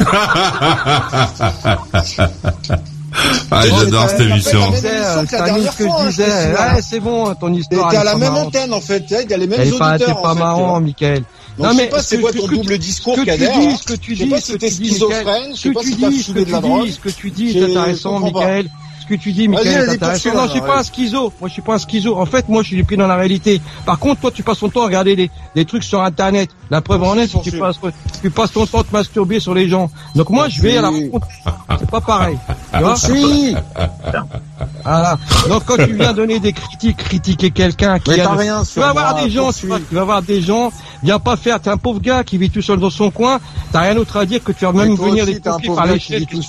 Ah, j'adore cette émission. C'est que je disais. C'est bon, ton histoire. T'es à la même antenne, en fait. Il y a les mêmes auditeurs. C'est pas marrant, Michael. Non, je sais mais pas c'est quoi ton double tu, discours, Kader. Ce que tu dis, ce que tu dis, schizophrène, je sais pas si t'as ce que tu dis, Ce que tu dis est intéressant, Michael. Ce que tu dis, Michael, c'est intéressant. Non, je suis pas un schizo. Moi, je suis pas un schizo. En fait, moi, je suis pris dans la réalité. Par contre, toi, tu passes ton temps à regarder des trucs sur Internet. La preuve en est, c'est que tu passes, tu passes ton temps de masturber sur les gens. Donc moi, je vais à la rencontre. C'est pas pareil. Tu vois. Voilà. Donc quand tu viens donner des critiques, critiquer quelqu'un qui a... rien tu vas avoir des gens, tu vas, tu vas avoir des gens. Viens pas faire. T'es un pauvre gars qui vit tout seul dans son coin. T'as rien d'autre à dire que tu vas même venir les par les chaises tout.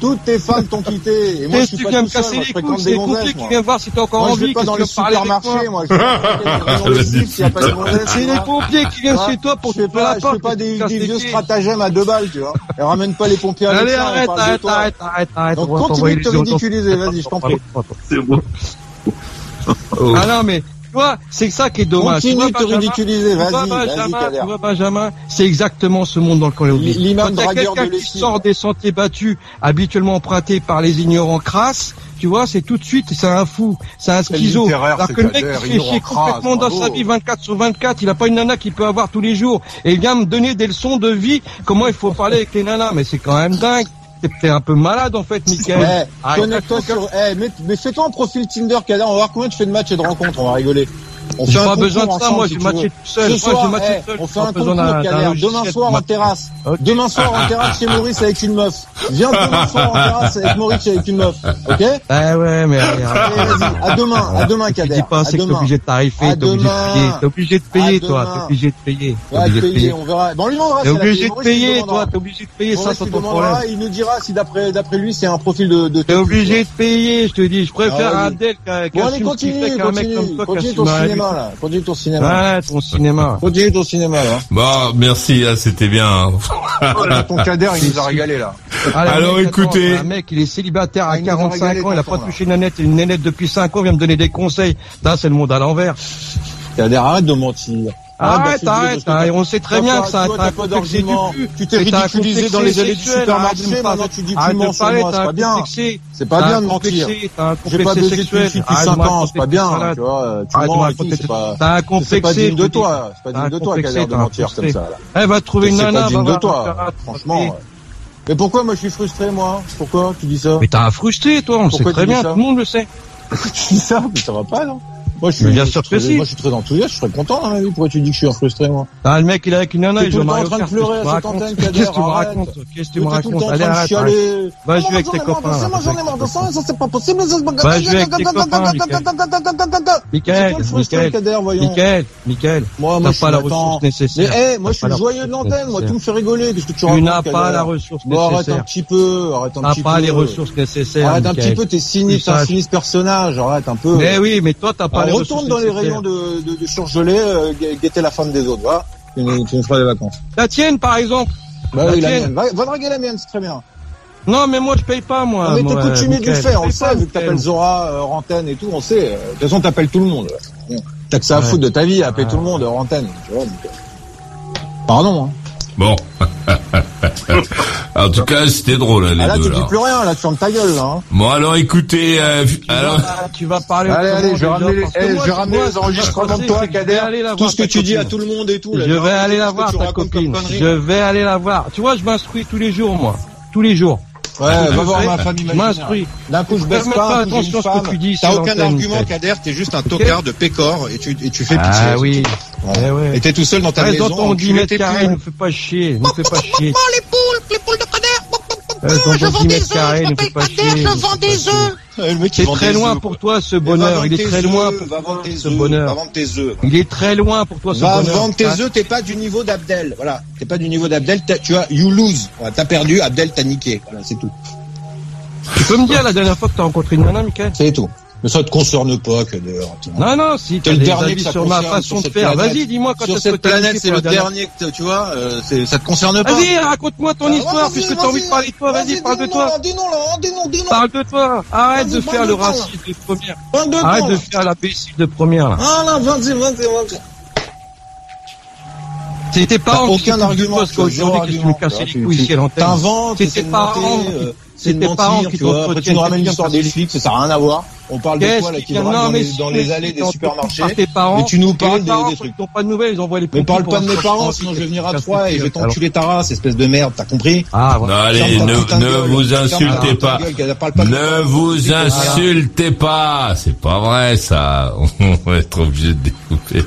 Toutes tes femmes t'ont quitté. Et moi, je suis pas tout seul. Je fréquente des gonzesses. qui viennent voir si t'es encore en vie. Je vais pas dans le supermarché, moi. C'est *laughs* les pompiers qui viennent chez toi toi pour la porte. Je fais pas des, vieux stratagèmes à deux balles, tu vois. Et ramène pas les pompiers à Allez, arrête, arrête, arrête, arrête, continue de te ridiculiser, vas-y, je t'en prie. C'est bon. Oh. Ah non, mais c'est ça qui est dommage. Continue de te ridiculiser, vas-y. Benjamin, vas Benjamin c'est exactement ce monde dans lequel on vit. Quand il y quelqu'un qui sort des sentiers battus, habituellement empruntés par les ignorants crasses, tu vois, c'est tout de suite, c'est un fou, c'est un schizo. Alors que le mec qui se fait chier complètement dans sa vie 24 sur 24, il a pas une nana qu'il peut avoir tous les jours. Et il vient me donner des leçons de vie, comment il faut parler avec les nanas. Mais c'est quand même dingue. T'es un peu malade en fait, Michael. Hey, connecte-toi mais, mais fais-toi un profil Tinder, Kader. On va voir combien tu fais de matchs et de rencontres. On va rigoler. On fait un pas besoin de ça, moi, j'ai matché tout seul. Ce soir, eh, on fait un concours, Demain soir, en terrasse. Demain soir, en terrasse chez Maurice avec une meuf. Viens demain *laughs* soir en terrasse avec Maurice avec une meuf. Ok? Ah ouais, mais à demain, à demain, Kader. Dis pas, c'est que t'es obligé de tarifer, t'es obligé de payer, t'es obligé de payer, toi, t'es obligé de payer. Ouais, payer, on verra. Bon, on lui demandera. T'es obligé de payer, toi, t'es obligé de payer, ça, c'est ton problème. Il nous dira si d'après, d'après lui, c'est un profil de, T'es obligé de payer, je te dis, je préfère un Del qu'un mec comme toi, cinéma, ton cinéma. Ouais, ton cinéma. Continue cinéma, là. Bah, merci, hein, c'était bien. ton cadre, il nous a régalé, là. Ah, Alors, écoutez. Un mec, il est célibataire à ah, 45 ans, il a pas touché une nénette, une nénette depuis 5 ans, il vient me donner des conseils. Là, c'est le monde à l'envers. Cadre, arrête de mentir. Ah, arrête, bah, bah arrête, arrête, on sait très bien que ça a un complexe du. Tu t'es ridiculisé dans les allées du supermarché, hein, maintenant tu dis que ah, tu mens sur moi, c'est pas bien. C'est pas bien de mentir. J'ai pas baisé depuis 5 ans, c'est pas bien, tu vois. Tu mens et tout, c'est pas... C'est pas digne de toi, c'est pas digne de toi qui a l'air de mentir comme ça. Eh, va trouver une nana, C'est pas digne de toi, franchement. Mais pourquoi moi je suis frustré, moi? Pourquoi tu dis ça? Mais t'as un frustré, toi, on le sait très bien, tout le monde le sait. *laughs* Tu dis ça, mais ça va pas, non moi, je suis, bien sûr que si. Moi, je suis très enthousiaste, je serais content hein. dans la. Pourquoi tu dis que je suis frustré, moi? Ah, le mec, il est avec une nana, il est tout le en train de pleurer à cette antenne, Qu'est-ce que tu me racontes Qu'est-ce que tu me racontes Allez, arrête. Va jouer avec tes copains. Moi, j'en ai marre de ça, ça, c'est pas possible. Va jouer avec tes copains, Michael. Michael, Michael, Moi, moi, je pas la ressource nécessaire. Eh, moi, je suis joyeux de l'antenne. Moi, tu me fais rigoler. Qu'est-ce que tu racontes Tu n'as pas la ressource nécessaire. Arrête un petit peu. Arrête un petit peu. pas les ressources nécessaires. Arrête un petit peu. T'es cynique, un cynique personnage. Arrête un peu. Mais oui, mais toi, t'as pas les retourne dans les rayons de, de, de surgelés, euh, gu- guetter la femme des autres. Tu nous, tu nous feras des vacances. La tienne, par exemple. Bah La oui, la tienne. mienne. Va, va draguer la mienne, c'est très bien. Non, mais moi, je paye pas, moi. Non, mais t'es coutumier du Je on le sait, vu que t'appelles. Zora, euh, Rantaine et tout, on sait. Euh, De toute façon, t'appelles tout le monde. T'as que ça à foutre de ta vie, à appeler tout le monde, Rantaine. Tu vois, donc, Pardon, hein. Bon. *laughs* en tout cas, c'était drôle, hein, les Ah, là, deux, tu là. dis plus rien, là, tu fermes ta gueule, là. hein. Bon, alors écoutez, euh, alors, Tu vas parler. Allez, allez, je les, que eh, moi, je vais tu ramener vois, les enregistrements de toi, Kader. aller la Tout voir, ce que tu dis à tout le monde et tout. là. Je vais aller la voir, tu ta copine. Je vais aller la voir. Tu vois, je m'instruis tous les jours, moi. Tous les jours. Ouais, va voir ma femme Je imaginaire. m'instruis. D'un coup, je baisse pas, attention à ce que tu dis T'as aucun argument. Kader, t'es juste un tocard de pécor et tu, et tu fais pitié. Ah oui. Eh. Et t'es tout seul dans ta Reste maison. dans ton 10 enculé mètres tes carrés, ne fais pas chier, ne fais pas chier. Je vends 10 des œufs, je m'appelle Kader, je vends des œufs. Eh, C'est très loin pour toi ce va bonheur, il est très loin Va pour tes ce œufs. Va bonheur. Il est très loin pour toi ce Va bonheur. vendre tes œufs, t'es pas du niveau d'Abdel. Voilà. T'es pas du niveau d'Abdel, t'as- tu as, you lose. Voilà, T'as perdu, Abdel t'a niqué. Voilà, c'est tout. Tu peux me dire la dernière fois que t'as rencontré une nana, Michael? C'est tout. Mais ça te concerne pas, Kader. tu vois. Non, non, si T'es t'as le des dernier avis sur ma façon sur de faire. Vas-y, dis-moi quand Sur cette planète, c'est le la dernier que tu vois, euh, ça te concerne pas. Vas-y, raconte-moi ton Ah, histoire, puisque vas-y, t'as envie de parler de toi. Vas-y, parle de toi. là, Dis-nous, là, dis-nous, dis-nous. Parle de toi. Arrête de faire le raciste de première. Arrête de faire l'imbécile de première. Ah là, vas-y, vas-y, vas-y. C'est tes parents T'as qui aucun argument, toi, tu vois, zéro aujourd'hui, qu'est-ce que tu me argument. casses Tu les vois, couilles tu- ici à l'antenne. T'inventes, C'est c'est c'est de tes parents mentir, qui tu vois. Après, tu nous ramènes l'histoire des flics, ça n'a rien à voir. On parle de toi, là, qui drague dans mais les, dans mais les allées des supermarchés. par tes parents, Et tu nous parles les des, trucs. ils n'ont pas de nouvelles, ils envoient les Mais pompiers parle pas de mes parents, sinon je vais venir à toi et je vais t'enculer ta race, espèce de merde, t'as compris? Ah, voilà. allez, ne, ne vous insultez pas. Ne vous insultez pas, c'est pas vrai ça. *laughs* On va être obligé de découper.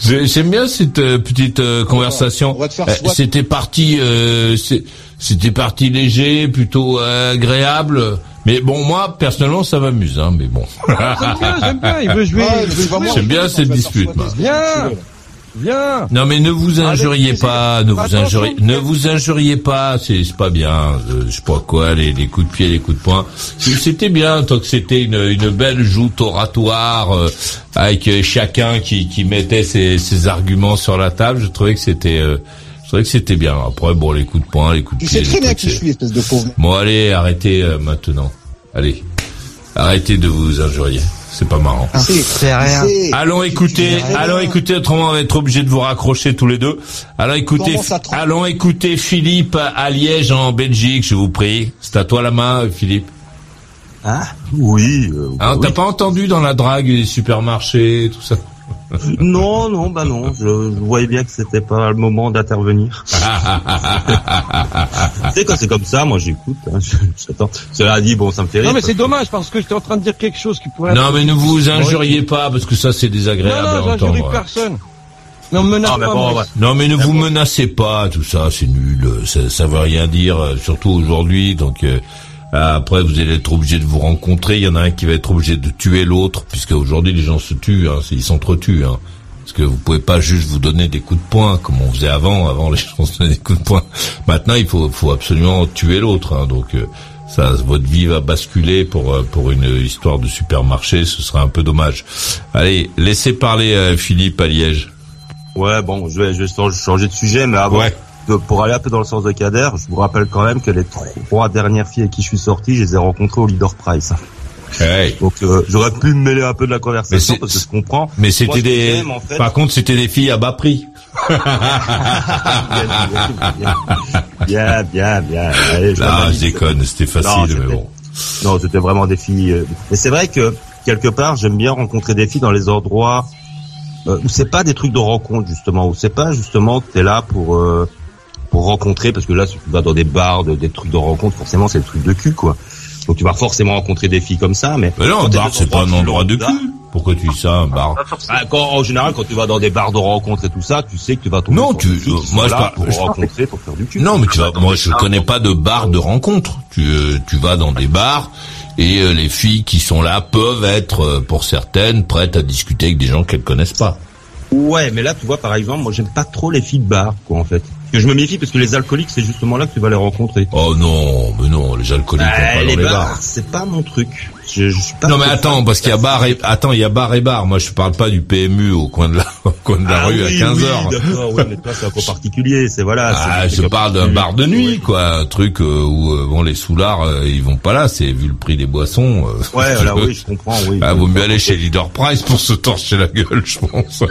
J'aime bien cette euh, petite euh, conversation. on va te faire Euh. C'était parti, euh, c'est- c'était parti léger, plutôt agréable. Mais bon, moi personnellement, ça m'amuse, hein. Mais bon, J'aime bien, j'aime bien, il veut jouer. Ouais, il mais veut tu vas jouer. voir, J'aime bien on va cette dispute, moi. Viens. Viens. non, mais ne vous injuriez pas, ne vous injuriez, ne Michael. vous injuriez pas. C'est pas bien. euh, je sais pas quoi, les, les coups de pied, les coups de poing. C'était bien tant que c'était une, une belle joute oratoire euh, avec euh, chacun qui, qui mettait ses, ses arguments sur la table. Je trouvais que c'était, euh, je trouvais que c'était bien. Après, bon, les coups de poing, les coups de Tu pied. sais les très bien qui je suis, espèce de pauvre. Bon, allez, arrêtez euh, maintenant. Allez, arrêtez de vous injurier. C'est pas marrant. C'est rien. C'est- Allons écouter, tu- tu- allons écouter, autrement on va être obligé de vous raccrocher tous les deux. Allons écouter, allons écouter Philippe à Liège en Belgique, je vous prie. C'est à toi la main, Philippe. Ah oui. euh, Hein, oui. T'as pas entendu dans la drague des supermarchés, tout ça? *laughs* Non, non, bah non. Je, je voyais bien que c'était pas le moment d'intervenir. *laughs* tu sais quand c'est comme ça, moi j'écoute. Hein, je- J'attends. Cela dit, bon, ça me fait rire. Non, mais c'est dommage parce que j'étais en train de dire quelque chose qui pourrait. Non mais ne vous injuriez pas parce que ça c'est Non, désagréable à non, j'injurie entendre. personne. Mais on me menace Ah, mais pas, bon, moi. ouais. Non mais ne vous menacez pas, tout ça c'est nul, ça, ça veut rien dire, euh, surtout aujourd'hui. Donc euh, après vous allez être obligé de vous rencontrer. Il y en a un qui va être obligé de tuer l'autre, puisque aujourd'hui les gens se tuent, hein, ils s'entretuent. Hein. Parce que vous pouvez pas juste vous donner des coups de poing comme on faisait avant. Avant les gens se donnaient des coups de poing. Maintenant il faut, faut absolument tuer l'autre. Hein. Donc euh, ça, votre vie va basculer pour euh, pour une histoire de supermarché. Ce sera un peu dommage. Allez, laissez parler euh, Philippe à Liège. Ouais, bon, je vais, je vais changer de sujet, mais avant, Ouais. Pour aller un peu dans le sens de Kader, je vous rappelle quand même que les trois dernières filles avec qui je suis sorti, je les ai rencontrées au Leader Price. Donc euh, j'aurais pu me mêler un peu de la Mais conversation parce que je comprends. Mais c'était des. j'aime, en fait- Par contre, c'était des filles à bas prix. *laughs* *laughs* bien, bien, bien. Allez, je Là, je m'analyse. déconne, c'était Non, facile, mais c'était- bon. Non, c'était vraiment des filles. euh, Mais c'est vrai que quelque part, j'aime bien rencontrer des filles dans les endroits euh, où c'est pas des trucs de rencontre justement, où c'est pas justement que t'es là pour euh, pour rencontrer, parce que là, si tu vas dans des bars, de- des trucs de rencontre, forcément, c'est le truc de cul, quoi. Donc tu vas forcément rencontrer des filles comme ça, mais Mais non, un bar, c'est pas un endroit de cul. Pourquoi tu dis ça, un bar Ah, quand, en général, quand tu vas dans des bars de rencontre et tout ça, tu sais que tu vas tomber Non, sur tu- des filles qui moi, sont je là pour je- rencontrer, pour faire du cul. Non, mais tu vas. Moi, je connais pas de bar de rencontre. Tu euh, tu vas dans des bars et euh, les filles qui sont là peuvent être, euh, pour certaines, prêtes à discuter avec des gens qu'elles connaissent pas. Ouais, mais là, tu vois, par exemple, moi, j'aime pas trop les filles de bar, quoi, en fait. Que je me méfie parce que les alcooliques, c'est justement là que tu vas les rencontrer. Oh non, mais non, les alcooliques Bah, pas les dans les bars, bars. c'est pas mon truc. Je, je suis pas. Non mais attends, parce qu'il y a bar et attends, il y a bar et bar. Moi, je parle pas du PMU au coin de la *laughs* au coin de la Ah rue oui, à 15 oui, heures. D'accord, oui, mais toi c'est un peu particulier, c'est voilà. Ah, je parle d'un bar de nuit, quoi, un truc euh, où euh, bon les soulards euh, ils vont pas là, c'est vu le prix des boissons. euh, Ouais, voilà, *laughs* oui, je comprends, oui. Ah, vaut mieux aller chez *laughs* Leader Price pour se torcher la gueule, je pense.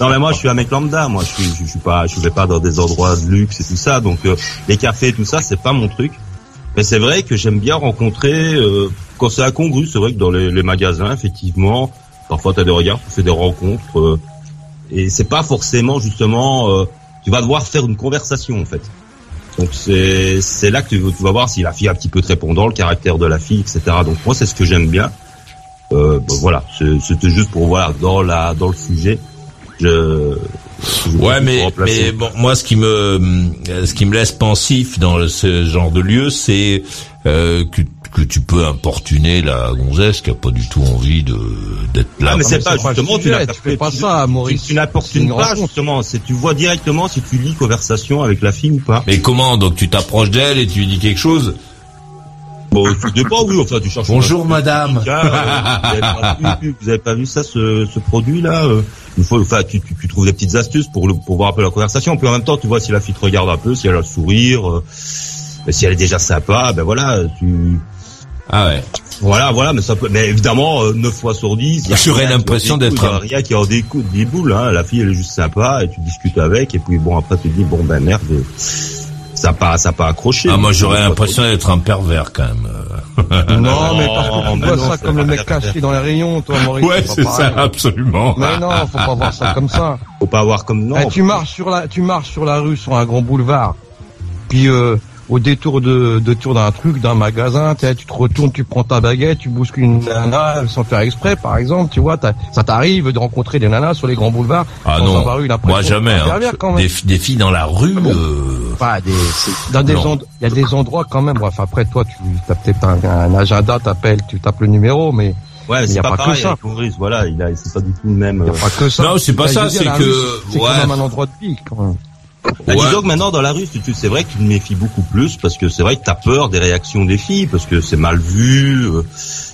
Non mais moi je suis un mec lambda, moi je suis je, suis pas je vais pas dans des endroits de luxe et tout ça, donc euh, les cafés tout ça c'est pas mon truc. Mais c'est vrai que j'aime bien rencontrer euh, quand c'est incongru, c'est vrai que dans les, magasins effectivement, parfois tu as des regards, tu fais des rencontres euh, et c'est pas forcément justement euh, tu vas devoir faire une conversation en fait. Donc c'est là que tu, vas voir si la fille est un petit peu te répondant, le caractère de la fille, etc. Donc moi c'est ce que j'aime bien. Euh, voilà, c'était juste pour voir dans la dans le sujet. Je, je Ouais, mais mais bon, moi, ce qui me euh, ce qui me laisse pensif dans ce genre de lieu, c'est euh, que que tu peux importuner la gonzesse qui a pas du tout envie de d'être là. Ah, mais c'est pas c'est pas justement tu tu fais pas ça, Maurice. Tu, tu n'apportunes C'est une pas rencontre. justement, c'est tu vois directement si tu lis conversation avec la fille ou pas. Mais comment Donc tu t'approches d'elle et tu lui dis quelque chose? Bon, tu dépend, oui, enfin tu cherches. Bonjour madame. Ah, euh, vous, avez pas vu, vous avez pas vu ça, ce, ce produit-là Une fois, enfin, tu, tu, tu trouves des petites astuces pour, le, pour voir un peu la conversation. Puis en même temps, tu vois si la fille te regarde un peu, si elle a le sourire, euh, si elle est déjà sympa, ben voilà, tu. Ah ouais. Voilà, voilà, mais ça peut, mais évidemment, euh, 9 fois sur 10. il y a J'aurais l'impression d'être il rien qui en découle, des boules, hein. La fille, elle est juste sympa, et tu discutes avec, et puis bon, après, tu te dis, bon, ben merde, ça pas, ça pas accroché. Ah moi j'aurais l'impression d'être un pervers quand même. Non, mais parce que tu vois non, ça comme le mec caché dans les rayons, toi, *laughs* Maurice. Ouais, c'est ça, pareil. absolument. Mais non, faut pas voir ça *laughs* comme ça. Faut pas avoir comme non. Eh, tu marches sur la, tu marches sur la rue sur un grand boulevard. Puis euh, au détour de, de tour d'un truc, d'un magasin, tu sais, tu te retournes, tu prends ta baguette, tu bouscules une nana sans faire exprès, par exemple, tu vois, t'as- ça t'arrive de rencontrer des nanas sur les grands boulevards. Ah sans non, avoir eu l'impression moi jamais. Hein. pervers, quand même. Des, des filles dans la rue. euh, Pas des, dans des il y a des endroits quand même. Bref, après toi, tu as peut-être un, un agenda, t'appelles, tu tapes le numéro, mais Ouais, c'est a pas, pas que pareil ça. avec voilà, il a, c'est pas du tout le même. il y a euh, pas que ça. Non, c'est pas ça, c'est que- c'est ouais. quand même un endroit de pique. Quand même. Bah, Ouais. disons que maintenant dans la rue, tu- tu- c'est vrai que tu te méfies beaucoup plus parce que c'est vrai que t'as peur des réactions des filles parce que c'est mal vu. euh,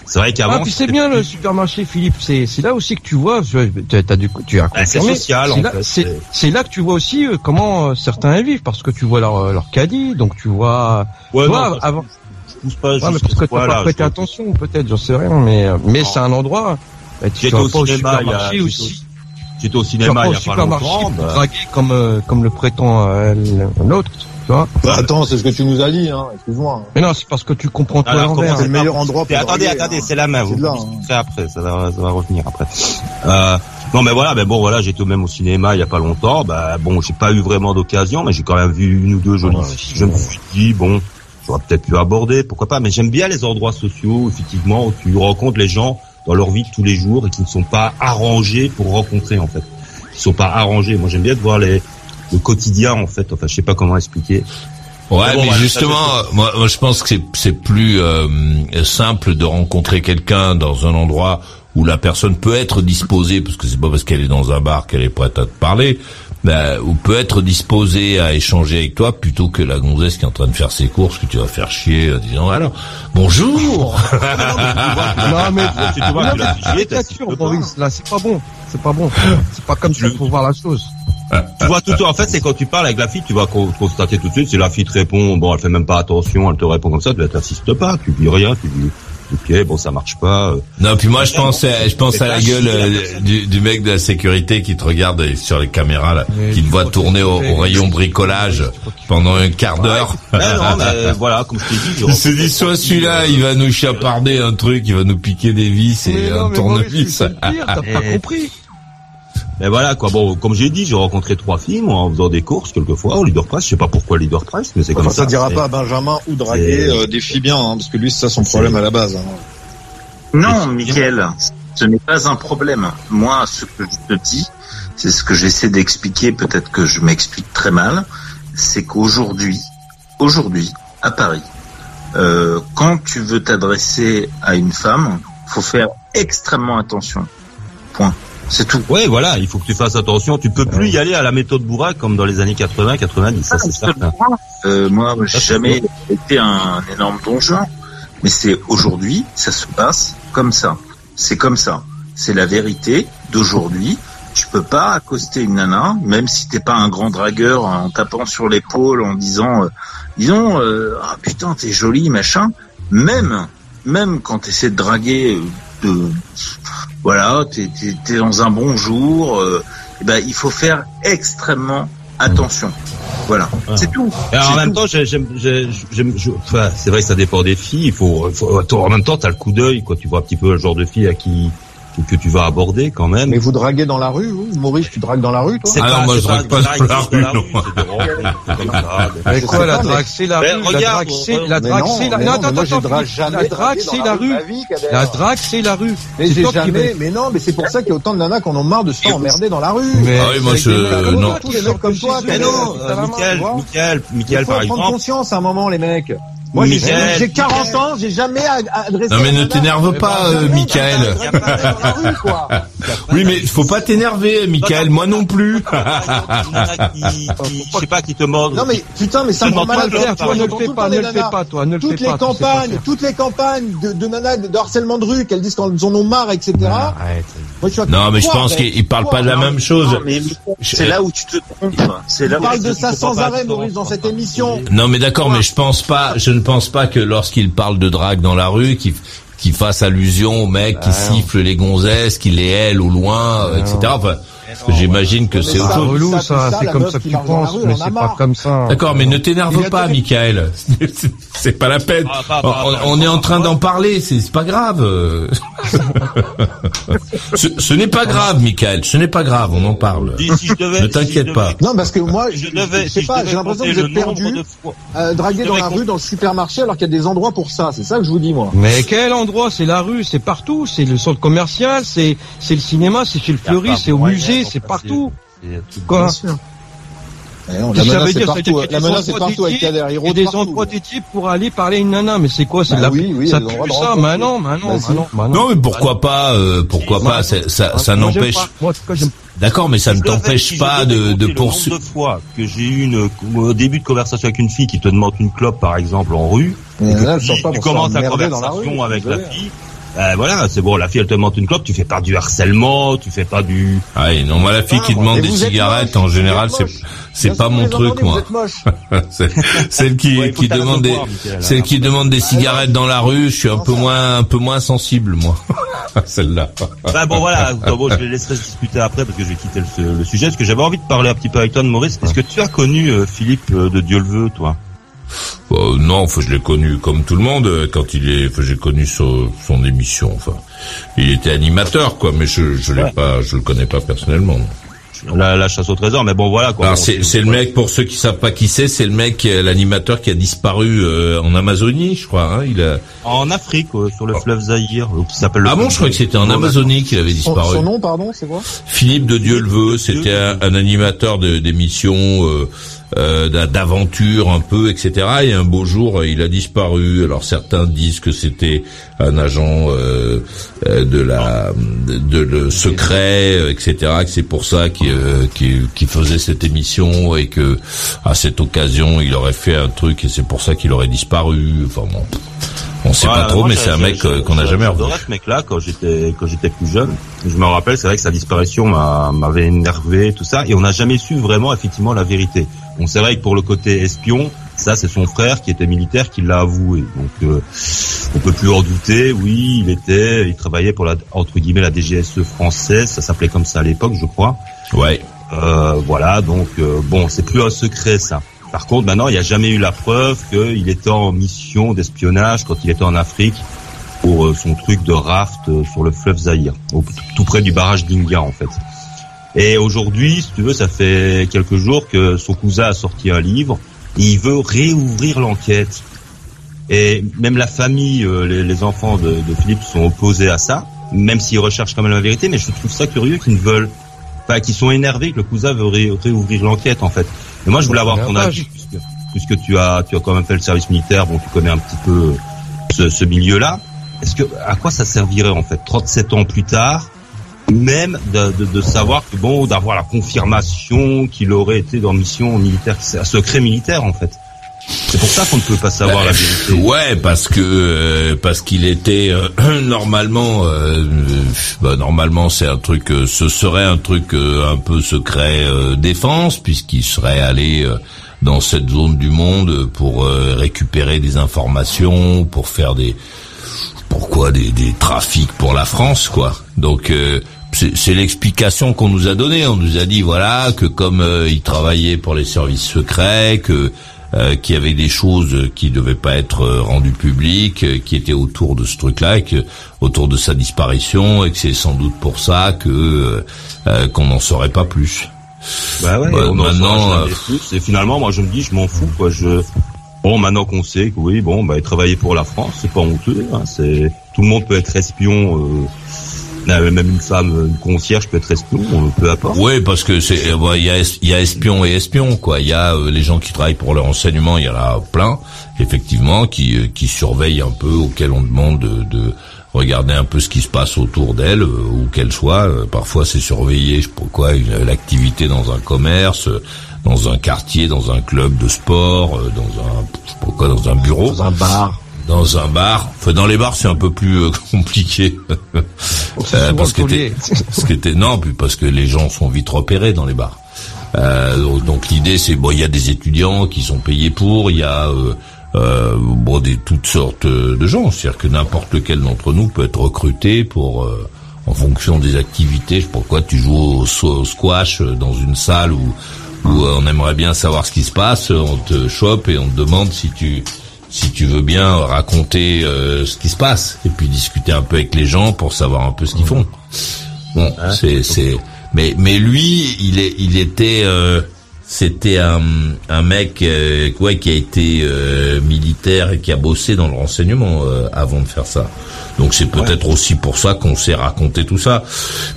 C'est vrai qu'avant. Ah, puis c'est bien plus- le supermarché, Philippe. C'est c'est là aussi que tu vois. Tu as, du, tu as Bah, c'est social, en C'est là- fait, C'est là que tu vois aussi euh, comment euh, certains vivent parce que tu vois leur euh, leur caddie, donc tu vois. Ouais, tu non, vois, ça, avant. je pousse pas Ouais, mais parce que t'as pas prêté je- attention, peut-être, j'en sais rien, mais euh, mais Non. c'est un endroit. bah, tu vas au pas au supermarché aussi. J'étais au cinéma il y a pas longtemps. bah, comme euh, comme le prétend euh, l'autre, tu vois. Bah, attends, c'est ce que tu nous as dit, hein. Excuse-moi. Mais non, c'est parce que tu comprends tout l'envers. C'est le meilleur endroit pour attendez, draguer, attendez, hein. c'est la main. Vous là, hein. après, ça va, ça va revenir après. Euh, non, mais voilà, mais bon, voilà, j'étais même au cinéma il y a pas longtemps. Bah bon, j'ai pas eu vraiment d'occasion, mais j'ai quand même vu une ou deux jolies Ouais, filles. Je me suis dit bon, j'aurais peut-être pu aborder, pourquoi pas. Mais j'aime bien les endroits sociaux, effectivement, où tu rencontres les gens dans leur vie de tous les jours et qui ne sont pas arrangés pour rencontrer en fait. Ils sont pas arrangés. Moi, j'aime bien de voir les le quotidien en fait. Enfin, je sais pas comment expliquer. Ouais, Mais bon, mais voilà, justement, euh, moi, moi, je pense que c'est c'est plus euh, simple de rencontrer quelqu'un dans un endroit où la personne peut être disposée, parce que c'est pas parce qu'elle est dans un bar qu'elle est prête à te parler, bah, ou peut être disposée à échanger avec toi plutôt que la gonzesse qui est en train de faire ses courses que tu vas faire chier en disant alors bonjour. *laughs* Non, mais tu vois la. Là, c'est pas bon. C'est pas bon. C'est pas comme ça faut voir la chose. Tu vois tout, en fait, c'est quand tu parles avec la fille, tu vas co- constater tout de suite si la fille te répond, bon, elle fait même pas attention, elle te répond comme ça, tu t'insistes pas, tu dis rien, tu dis, ok, bon, ça marche pas. euh. Non, puis moi je pense, à, je pense à la gueule euh, du, du mec de la sécurité qui te regarde sur les caméras là, qui te voit tourner au, rayon bricolage pendant un quart d'heure. Mais voilà, comme je t'ai dit, je Il se dit soit celui-là, il va nous chaparder un truc, il va nous piquer des vis et Mais non, un mais tournevis. T'as *laughs* pas compris. Mais voilà, quoi, bon, comme j'ai dit, j'ai rencontré trois filles, moi, en faisant des courses, quelquefois, au Leader Price, je sais pas pourquoi Leader Price, mais c'est comme Enfin, ça. ça dira pas à Benjamin ou draguer euh, des filles bien, hein, parce que lui, c'est ça son problème à la base. Hein. Non, Michael, ce n'est pas un problème. Moi, ce que je te dis, c'est ce que j'essaie d'expliquer, peut-être que je m'explique très mal, c'est qu'aujourd'hui, aujourd'hui, à Paris, euh, quand tu veux t'adresser à une femme, faut faire extrêmement attention. Point. C'est tout. Ouais, voilà, il faut que tu fasses attention, tu peux plus y aller à la méthode bourraque comme dans les années 80, 90, ça c'est certain. Euh, moi, j'ai Ça, c'est jamais été un énorme donjon, mais c'est aujourd'hui, ça se passe comme ça. C'est comme ça. C'est la vérité d'aujourd'hui. Tu peux pas accoster une nana, même si t'es pas un grand dragueur, en tapant sur l'épaule, en disant, euh, disons, euh, ah putain, t'es jolie, machin. Même, même quand t'essaies de draguer, euh, de, voilà, t'es, t'es dans un bon jour, euh, eh ben, il faut faire extrêmement attention. Voilà, c'est tout. Alors, en même tout. temps, j'aime, enfin, c'est vrai que ça dépend des filles. Il faut, faut- en même temps, t'as le coup d'œil, quoi. Tu vois un petit peu le genre de fille à qui que, que tu vas aborder quand même. Mais vous draguez dans la rue, vous Maurice, tu dragues dans la rue, toi Ah non, pas- moi, je drague pas du dans la drague rue, non. *laughs* Mais quoi, la pas, drague, c'est la Mais rue. La regarde, drague, c'est, la Mais drague, non, c'est la, mais non, non, attends, attends, la drague, c'est la rue rue. La drague, c'est la rue. Mais j'ai jamais, mais non, mais c'est pour ça qu'il y a autant de nanas qu'on en marre de se faire emmerder dans la rue. Mais Ah oui, moi, c'est je- non. Tous les mecs comme toi, Mais non, euh, Michael. Michael, Il Michael, faut par prendre exemple. conscience à un moment, les mecs. Moi, j'ai Michael, j'ai 40 ans, j'ai jamais a- adressé. Non mais ne t'énerve pas, euh, Michael. *laughs* Oui, mais faut pas t'énerver, Michael. Moi non plus. je sais pas, qui te mordent. Non mais putain, mais ça me rend le faire, Toi, ne le fais pas, les ne le fais pas, toi, ne le Toutes fais les pas. tu sais pas campagnes, faire. toutes les campagnes de, de nanas de harcèlement de rue, qu'elles disent qu'elles en ont marre, etc. Arrête. Moi, je suis à Non, mais je pense arrête qu'il parle pas de la même chose. mais c'est là où tu te trompes. C'est là On où parle tu de te ça sans pas. arrêt, Maurice, dans cette émission. Non, mais d'accord, mais je pense pas, je ne pense pas que lorsqu'il parle de drague dans la rue, qu'il fasse allusion aux mecs qui Ah non. sifflent les gonzesses, qui les hèlent au loin, euh, etc. Enfin, j'imagine que c'est autre chose. relou, ça, ça, ça, c'est comme ça que tu penses, rue, mais c'est pas comme ça. D'accord, mais ne t'énerve pas. Michael. C'est pas la peine. Ah, On, est en train d'en parler, c'est pas grave. *laughs* ce ce n'est pas grave, Michael. Ce n'est pas grave, on en parle. Ne si t'inquiète pas. Non, parce que moi, Je sais pas, j'ai l'impression que vous êtes perdu, euh, dragué dans la rue, dans le supermarché, alors qu'il y a des endroits pour ça. C'est ça que je vous dis, moi. Mais quel endroit? C'est la rue, c'est partout. C'est le centre commercial, c'est c'est le cinéma, c'est chez le pas c'est au musée, c'est partout. Quoi Bien sûr. Eh non, Ça la veut menace, dire, partout. La menace, c'est endroits partout avec Kader. Il Il y a des endroits dédiés pour aller parler à une nana, mais c'est quoi C'est Bah de la oui, oui, ça pue ça, mais non, mais non, Bah mais si. non, mais Non, mais pourquoi pas euh, Pourquoi pas Ça, n'empêche. D'accord, mais ça ne je t'empêche pas de, de poursuivre. de fois que j'ai eu une, au début de conversation avec une fille qui te demande une clope, par exemple, en rue, et là, tu, pas commences la conversation avec la désolé. fille, euh, voilà, c'est bon, la fille elle te demande une clope, tu fais pas du harcèlement, tu fais pas du... Ah, non, moi la fille qui demande des cigarettes, moche, en général, c'est c'est pas mon truc, moi. Celle qui Ouais, qui demande des Michael, celle qui demande des cigarettes dans la rue, je suis un peu moins un peu moins sensible, moi. *laughs* Celle-là. Bah bon voilà, bon, je les laisserai discuter après parce que je vais quitter le, le sujet, parce que j'avais envie de parler un petit peu avec toi de Maurice. Est-ce que tu as connu euh, Philippe euh, de Dieu le veut, toi Euh, non, enfin, je l'ai connu comme tout le monde euh, quand il est. Enfin, j'ai connu son, son émission. Enfin, il était animateur, quoi, mais je je l'ai Ouais. pas, je le connais pas personnellement. la, la chasse au trésor, mais bon voilà quoi. Alors, Bon, c'est c'est le mec pour ceux qui savent pas qui c'est, c'est le mec, euh, l'animateur qui a disparu euh, en Amazonie, je crois. Hein, il a. En Afrique, euh, sur le fleuve Zaïre, euh, qui s'appelle. le Ah bon, je crois que c'était en Amazonie qu'il avait Son, disparu. son nom, pardon, c'est quoi? Philippe de Dieu le veut, c'était un, un animateur de- d'émissions euh, d'a- d'aventure un peu, etc. Et un beau jour, euh, il a disparu. Alors certains disent que c'était un agent euh, euh, de la de, de le secret, euh, etc. Que c'est pour ça qu'il euh, faisait cette émission et que à cette occasion, il aurait fait un truc et c'est pour ça qu'il aurait disparu. Enfin bon. On sait Voilà, pas trop, moi, mais c'est un mec qu'on n'a jamais revu. Ce mec-là quand j'étais quand j'étais plus jeune. Je me rappelle, c'est vrai que sa disparition m'a- m'avait énervé, tout ça, et on n'a jamais su vraiment effectivement la vérité. Bon, c'est vrai que pour le côté espion, ça c'est son frère qui était militaire qui l'a avoué. Donc euh, on peut plus en douter. Oui, il était, il travaillait pour la entre guillemets la DGSE française, ça s'appelait comme ça à l'époque, je crois. Ouais. Euh, voilà, donc euh, bon, c'est plus un secret ça. Par contre, maintenant, il n'y a jamais eu la preuve qu'il était en mission d'espionnage quand il était en Afrique pour euh, son truc de raft euh, sur le fleuve au- tout, tout près du barrage d'Inga en fait. Et aujourd'hui, si tu veux, ça fait quelques jours que son cousin a sorti un livre et il veut réouvrir l'enquête. Et même la famille, euh, les, les enfants de, de Philippe sont opposés à ça, même s'ils recherchent quand même la vérité. Mais je trouve ça curieux qu'ils ne veulent, enfin, qu'ils sont énervés que le cousin veut ré- réouvrir l'enquête en fait. Mais moi, je voulais avoir ton avis puisque, puisque tu as, tu as quand même fait le service militaire, bon, tu connais un petit peu ce, ce milieu-là. Est-ce que à quoi ça servirait en fait 37 ans plus tard même de, de, de savoir que bon d'avoir la confirmation qu'il aurait été dans mission militaire un secret militaire en fait C'est pour ça qu'on ne peut pas savoir la vérité. Ouais, parce que euh, parce qu'il était euh, *clears throat* normalement euh, bah, normalement c'est un truc ce serait un truc un peu secret défense puisqu'il serait allé dans cette zone du monde pour récupérer des informations, pour faire des pourquoi des, des trafics pour la France quoi. Donc c'est l'explication qu'on nous a donnée. On nous a dit voilà que comme il travaillait pour les services secrets, que euh, qu'il y avait des choses qui devaient pas être euh, rendues publiques, euh, qui étaient autour de ce truc-là, et autour de sa disparition, et que c'est sans doute pour ça que qu'on n'en saurait pas plus. Bah ouais, bah, maintenant, plus, et finalement, moi je me dis, je m'en fous, quoi. Je bon, maintenant qu'on sait que oui, bon, bah travailler pour la France, c'est pas honteux. Hein, c'est tout le monde peut être espion. Même une femme, une concierge peut être espion, peu importe. Oui, parce que c'est, euh, il y a, y a espion et espion, quoi. Il y a euh, les gens qui travaillent pour le renseignement, il y en a plein, effectivement, qui, euh, qui surveillent un peu, auxquels on demande de, de regarder un peu ce qui se passe autour d'elle, où qu'elle soit. Parfois, c'est surveiller, je sais pas quoi, l'activité dans un commerce, dans un quartier, dans un club de sport, dans un, je sais pas quoi, dans un bureau, dans un bar dans un bar. Enfin, dans les bars, c'est un peu plus euh, *laughs* compliqué. euh, parce que parce que non, puis parce que les gens sont vite repérés dans les bars. Euh, donc l'idée, c'est bon, il y a des étudiants qui sont payés pour, il y a euh, euh bon des toutes sortes de gens. C'est-à-dire que n'importe lequel d'entre nous peut être recruté pour en fonction des activités. Je pourquoi tu joues au, squash dans une salle où où on aimerait bien savoir ce qui se passe, on te chope et on te demande si tu si tu veux bien raconter euh, ce qui se passe et puis discuter un peu avec les gens pour savoir un peu ce qu'ils font. Bon, c'est c'est mais mais lui, il est il était euh, c'était un, un mec euh, ouais, qui a été euh, militaire et qui a bossé dans le renseignement avant de faire ça. Donc c'est peut-être aussi pour ça qu'on s'est raconté tout ça.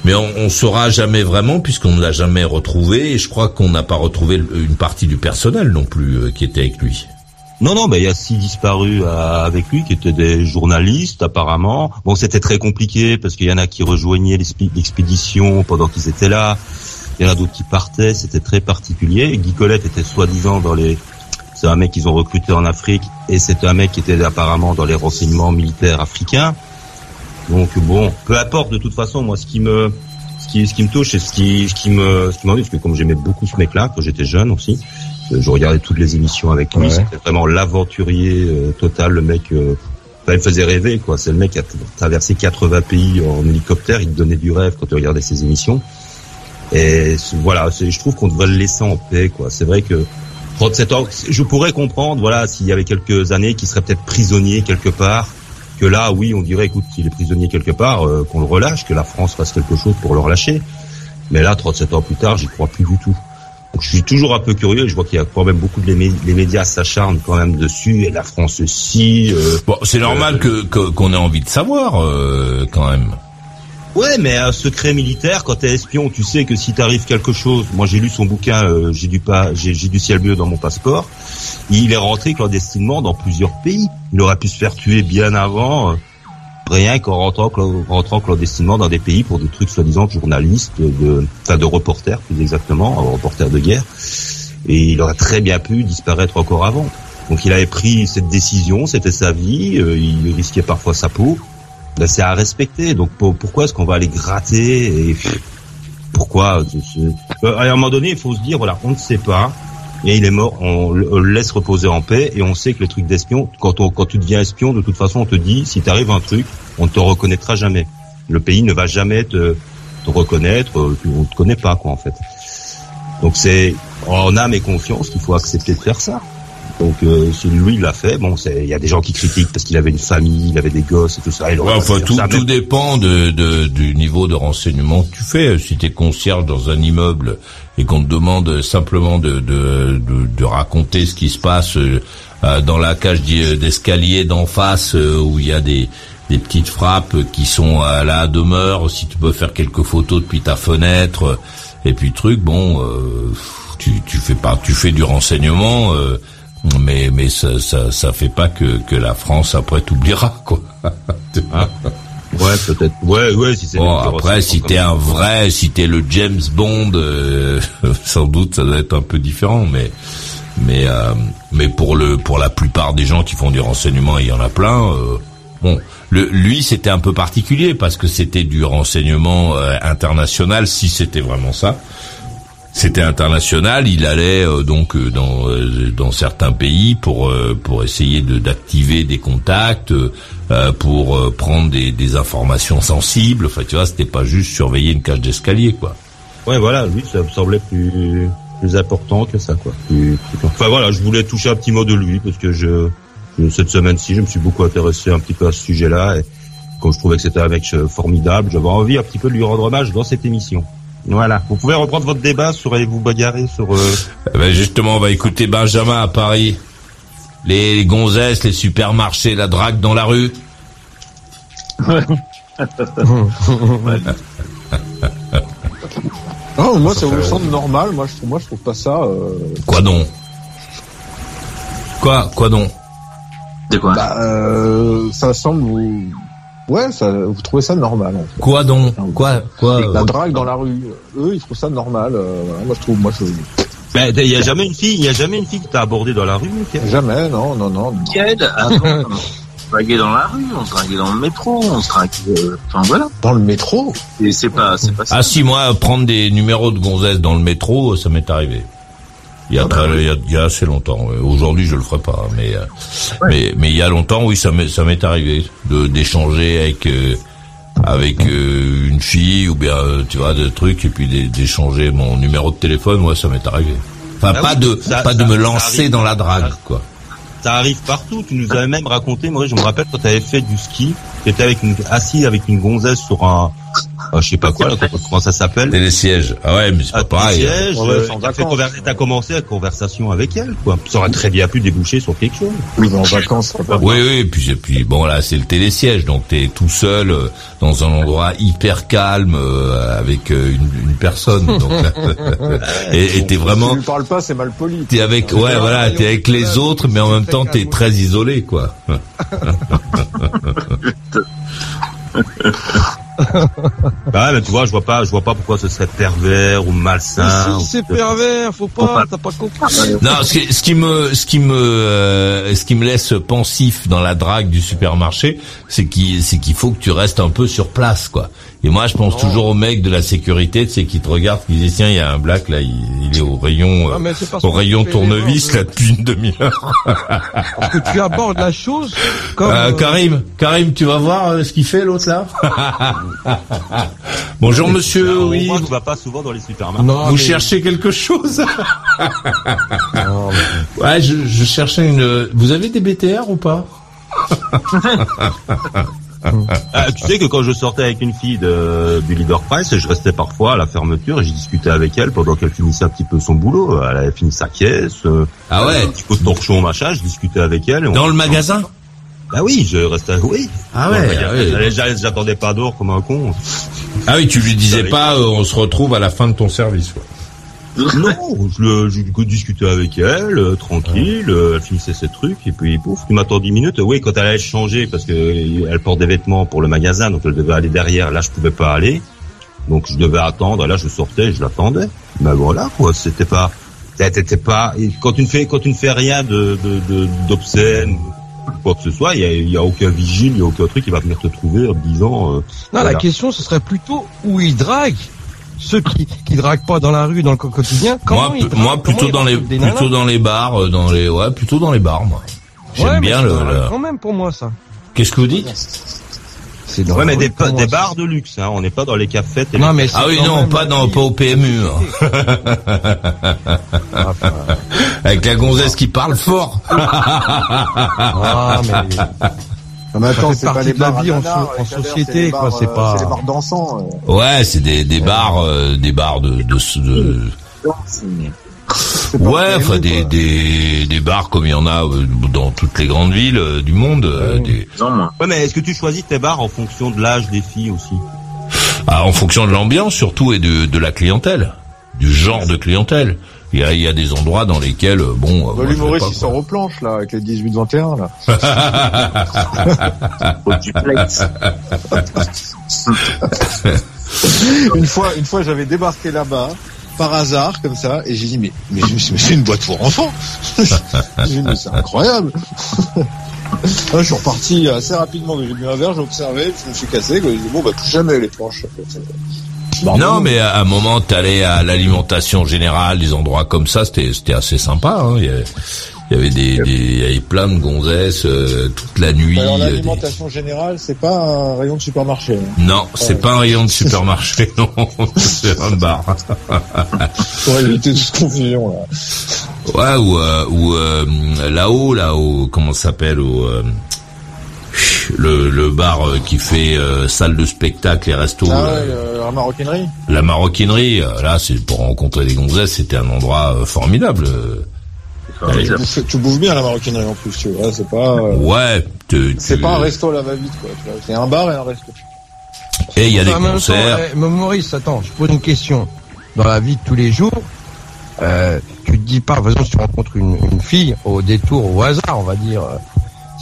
Mais on, on saura jamais vraiment puisqu'on ne l'a jamais retrouvé et je crois qu'on n'a pas retrouvé une partie du personnel non plus qui était avec lui. Non, non, ben il y a six disparus euh, avec lui qui étaient des journalistes apparemment. Bon, c'était très compliqué parce qu'il y en a qui rejoignaient l'expédition pendant qu'ils étaient là. Il y en a d'autres qui partaient. C'était très particulier. Guy Colette était soi-disant dans les. C'est un mec qu'ils ont recruté en Afrique et c'est un mec qui était apparemment dans les renseignements militaires africains. Donc bon, peu importe. De toute façon, moi, ce qui me, ce qui, ce qui me touche et ce qui, ce qui me, ce qui m'ennuie, parce que comme j'aimais beaucoup ce mec-là quand j'étais jeune aussi, je regardais toutes les émissions avec lui. C'était vraiment l'aventurier euh, total, le mec. Euh, il me faisait rêver, quoi. C'est le mec qui a traversé 80 pays en hélicoptère. Il te donnait du rêve quand tu regardais ses émissions. Et voilà, je trouve qu'on devrait le laisser en paix, quoi. C'est vrai que 37 ans, je pourrais comprendre, voilà, s'il y avait quelques années, qu'il serait peut-être prisonnier quelque part, que là, oui, on dirait, écoute, s'il est prisonnier quelque part, euh, qu'on le relâche, que la France fasse quelque chose pour le relâcher. Mais là, 37 ans plus tard, j'y crois plus du tout je suis toujours un peu curieux. Je vois qu'il y a quand même beaucoup de les, médias s'acharnent quand même dessus et la France aussi. Euh, bon, c'est normal euh, que qu'on ait envie de savoir euh, quand même. Ouais, mais un secret militaire, quand t'es espion, tu sais que si t'arrive quelque chose, moi j'ai lu son bouquin, j'ai du pas, j'ai du ciel bleu dans mon passeport. Il est rentré clandestinement dans plusieurs pays. Il aurait pu se faire tuer bien avant rien qu'en rentrant, clandestinement dans des pays pour des trucs soi-disant de journalistes, de, enfin de reporters plus exactement, reporters de guerre. Et il aurait très bien pu disparaître encore avant. Donc il avait pris cette décision, c'était sa vie, euh, il risquait parfois sa peau. Ben, c'est à respecter. Donc pourquoi est-ce qu'on va aller gratter et pourquoi À un moment donné, il faut se dire voilà, on ne sait pas et il est mort, on le laisse reposer en paix et on sait que le truc d'espion, quand, quand tu deviens espion, de toute façon, on te dit, si t'arrive un truc, on ne te reconnaîtra jamais. Le pays ne va jamais te, reconnaître, euh, on te connaît pas, quoi, en fait. Donc c'est en âme et confiance qu'il faut accepter de faire ça. Donc euh, si lui il l'a fait, bon, il y a des gens qui critiquent parce qu'il avait une famille, il avait des gosses et tout ça. enfin, tout, tout dépend de, de, du niveau de renseignement que tu fais. Si tu es concierge dans un immeuble et qu'on te demande simplement de, de, de, raconter ce qui se passe euh, dans la cage d'escalier d'en face euh, où il y a des, des petites frappes qui sont à la demeure, si tu peux faire quelques photos depuis ta fenêtre et puis truc, bon, euh, tu, tu fais pas, tu fais du renseignement mais mais ça, ça ça fait pas que que la France après t'oubliera quoi. Ah. Ouais, peut-être. Ouais, ouais, si c'est. Bon, après, si t'es un vrai, si t'es le James Bond, euh, *laughs* sans doute, ça doit être un peu différent, mais Mais euh, mais pour le pour la plupart des gens qui font du renseignement, il y en a plein. euh, bon, le, lui c'était un peu particulier parce que c'était du renseignement international, si c'était vraiment ça. C'était international. Il allait euh, donc euh, dans euh, dans certains pays pour euh, pour essayer de d'activer des contacts, euh, pour euh, prendre des, des informations sensibles. Enfin, tu vois, c'était pas juste surveiller une cage d'escalier, quoi. Ouais, voilà, lui, ça me semblait plus plus important que ça, quoi. Enfin voilà, je voulais toucher un petit mot de lui parce que je, cette semaine-ci, je me suis beaucoup intéressé un petit peu à ce sujet-là et comme je trouvais que c'était un mec formidable, j'avais envie un petit peu de lui rendre hommage dans cette émission. Voilà. Vous pouvez reprendre votre débat sur et vous bagarrer sur. euh, Eh ben justement, on va écouter Benjamin à Paris. Les gonzesses, les supermarchés, la drague dans la rue. *laughs* Non, moi, ça vous semble normal. Moi, je trouve, moi, je trouve pas ça. Euh... Quoi donc? Quoi Quoi donc? De quoi? Bah, euh, ça semble vous. Ouais, ça, vous trouvez ça normal. En fait. Quoi donc Quoi Quoi La euh, drague dans la rue. Eux, ils trouvent ça normal. euh, voilà. Moi, je trouve. Moi, je. Ben, il y a jamais une fille, il y a jamais une fille qui t'a abordé dans la rue, Jamais, non, non, non. Quel Attends, on se draguait dans la rue, on se draguait dans le métro, on se draguait... euh, Enfin voilà. Dans le métro Et c'est pas, c'est pas ça. Ah si, moi, prendre des numéros de gonzesses dans le métro, ça m'est arrivé. Il y a, très- il y a, il y a assez longtemps. ouais. Aujourd'hui, je le ferai pas, mais euh, mais mais il y a longtemps, oui, ça m'est ça m'est arrivé de d'échanger avec euh, avec euh, une fille ou bien euh, tu vois de trucs et puis d'é- d'échanger mon numéro de téléphone. Moi, ça m'est arrivé. Enfin, Ah pas oui, de ça- pas de me lancer arrive. dans la drague, quoi. Ça arrive partout. Tu nous avais même raconté, moi, je me rappelle quand tu avais fait du ski, tu étais avec une, assis avec une gonzesse sur un, euh, je sais pas quoi, là, comment ça s'appelle. Les sièges. Ah ouais, mais c'est pas Ah, pareil. petit siège, Ouais, euh, t'as commencé la conversation avec elle, quoi. Ça aurait très bien pu déboucher sur quelque chose. Oui, mais en vacances, ça va pas. Oui, oui, et puis, et puis bon là c'est le télésiège, donc t'es tout seul euh, dans un endroit hyper calme euh, avec euh, une, une personne, donc *laughs* et et t'es Si vraiment tu lui parles pas, c'est mal poli. t'es avec ouais voilà t'es avec les autres, mais en même temps t'es très isolé quoi. *laughs* *laughs* Bah mais tu vois, je vois pas, je vois pas pourquoi ce serait pervers ou malsain. si, c'est pervers, faut pas, t'as pas compris. Non, ce qui, ce qui me, ce qui me, euh, ce qui me laisse pensif dans la drague du supermarché, c'est qu'il, c'est qu'il faut que tu restes un peu sur place, quoi. Et moi, je pense toujours au mec de la sécurité, tu sais, qui te regarde, qui dit tiens, il y a un black là, il, il est au rayon, euh, Ah, au rayon tournevis là depuis une demi-heure. Parce que tu abordes la chose comme... Euh, Karim, Karim, tu vas voir euh, ce qu'il fait l'autre là. *laughs* Bonjour monsieur, oui. Moi, tu vas pas souvent dans les supermarchés. non, Vous mais- cherchez quelque chose non, *laughs* mais- Ouais, je, je cherchais une. Vous avez des BTR ou pas? *laughs* Ah, tu sais que quand je sortais avec une fille de, du Leader Price, je restais parfois à la fermeture et j'ai discuté avec elle pendant qu'elle finissait un petit peu son boulot. Elle avait fini sa caisse. euh, Ah ouais. Un petit peu de torchon, machin. Je discutais avec elle. et on- Dans le magasin Ah oui, je restais. Oui. Ah ouais, ah J'attendais pas dehors comme un con. Ah oui, tu lui disais pas, euh, on se retrouve à la fin de ton service. quoi. *laughs* Non, je, le, je discutais avec elle, euh, tranquille, euh, elle finissait ses trucs, et puis pouf, tu m'attends 10 minutes. Oui, quand elle allait changer, parce que euh, elle porte des vêtements pour le magasin, donc elle devait aller derrière, là je pouvais pas aller. Donc je devais attendre, là je sortais, je l'attendais. Mais voilà, quoi, c'était pas... T'étais pas... Quand tu ne fais, quand tu ne fais rien de, de, de- d'obscène, ou quoi que ce soit, il y a, il y a aucun vigile, il y a aucun truc qui va venir te trouver en te disant... euh, Non, voilà. la question, ce serait plutôt où ils draguent. Ceux qui, qui draguent pas dans la rue, dans le quotidien, comment Moi, ils draguent moi, plutôt dans les, plutôt dans les bars, euh, dans les, ouais, plutôt dans les bars, moi. J'aime Ouais, bien le. le- Quand même pour moi, ça. Qu'est-ce que vous dites C'est dans Ouais, mais des, moi, des bars de luxe, hein, on n'est pas dans les cafés. Non, mais Ah oui, non, pas dans, pas au PMU. hein. Ah, Avec la gonzesse qui parle fort. ah, mais Non, mais attends, c'est pas les de la bars vie en nanar, en société, les quoi, bars, c'est euh, pas- C'est les bars dansants. euh. Ouais, c'est des, des bars, euh, des bars de, de, de- ouais, enfin des, des, des bars comme il y en a euh, dans toutes les grandes villes euh, du monde. euh, des- Non, moi. Ouais, mais est-ce que tu choisis tes bars en fonction de l'âge des filles aussi Ah, en fonction de l'ambiance surtout et de, de la clientèle, du genre de clientèle. Il y a, il y a des endroits dans lesquels, euh, bon, euh, Bah, L'humoriste, il sort aux planches, là, avec les 18-21, là. *laughs* *laughs* Au duplex. une fois, une fois, j'avais débarqué là-bas. par hasard comme ça et j'ai dit mais mais, c'est une boîte pour enfants. *laughs* j'ai dit mais c'est incroyable. Là, je suis reparti assez rapidement, j'ai bu un verre, j'ai observé, je me suis cassé, quoi. j'ai dit bon bah plus jamais les planches. Non, mais à un moment, t'allais à l'alimentation générale, des endroits comme ça, c'était c'était assez sympa. Hein. Il, y avait, il y avait des, des il y avait plein de gonzesses euh, toute la nuit. Alors euh, des- l'alimentation générale, c'est pas un rayon de supermarché. hein. Non, c'est pas un rayon de supermarché, *laughs* non, c'est un bar. *laughs* Pour éviter toute confusion là. Ouais, ou, euh, ou euh, là-haut, là, au comment ça s'appelle, au le, le bar euh, qui fait euh, salle de spectacle et resto, Ah là, ouais, euh, la maroquinerie. la maroquinerie. Là, c'est pour rencontrer des gonzesses, c'était un endroit euh, formidable. Tu bouffes, tu bouffes bien la maroquinerie en plus, tu vois. C'est pas. euh, Ouais, te- C'est tu- pas un resto à la va-vite quoi. tu. C'est un bar et un resto. Et il y a des temps, concerts. eh, mais Maurice, attends, je pose une question. Dans la vie de tous les jours, euh, tu te dis pas, par exemple, si tu rencontres une, une fille au détour, au hasard, on va dire, euh,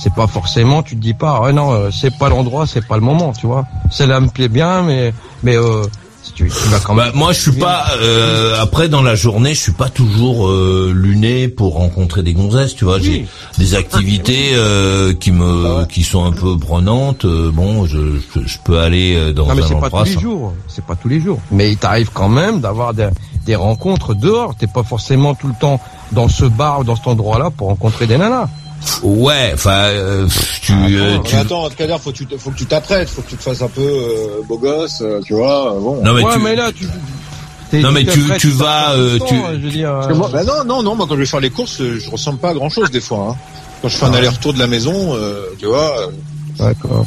c'est pas forcément, tu te dis pas, ouais non, euh, c'est pas l'endroit, c'est pas le moment, tu vois. Celle-là me plaît bien, mais mais euh, si tu, tu vas quand même. Bah, moi, je suis pas. euh, après, dans la journée, je suis pas toujours euh, luné pour rencontrer des gonzesses. Tu vois, j'ai des activités euh, qui me, qui sont un peu prenantes. euh, bon, je, je, peux aller euh, dans non, mais un c'est pas tous les jours, c'est pas tous les jours. Mais il t'arrive quand même d'avoir des, des rencontres dehors. T'es pas forcément tout le temps dans ce bar ou dans cet endroit-là pour rencontrer des nanas. Ouais, enfin, euh, tu, euh, tu. Mais attends, Kader, faut, que tu te- faut que tu t'apprêtes, faut que tu te fasses un peu euh, beau gosse, euh, tu vois. euh, Bon. Non, mais ouais, tu- mais là, tu. Non, mais tu- tu vas, tout euh, tu- Je veux dire. Parce que moi, bah non, non, non, moi quand je vais faire les courses, je ressemble pas à grand chose des fois. Hein. Quand je fais un aller-retour de la maison, euh, tu vois. euh, D'accord.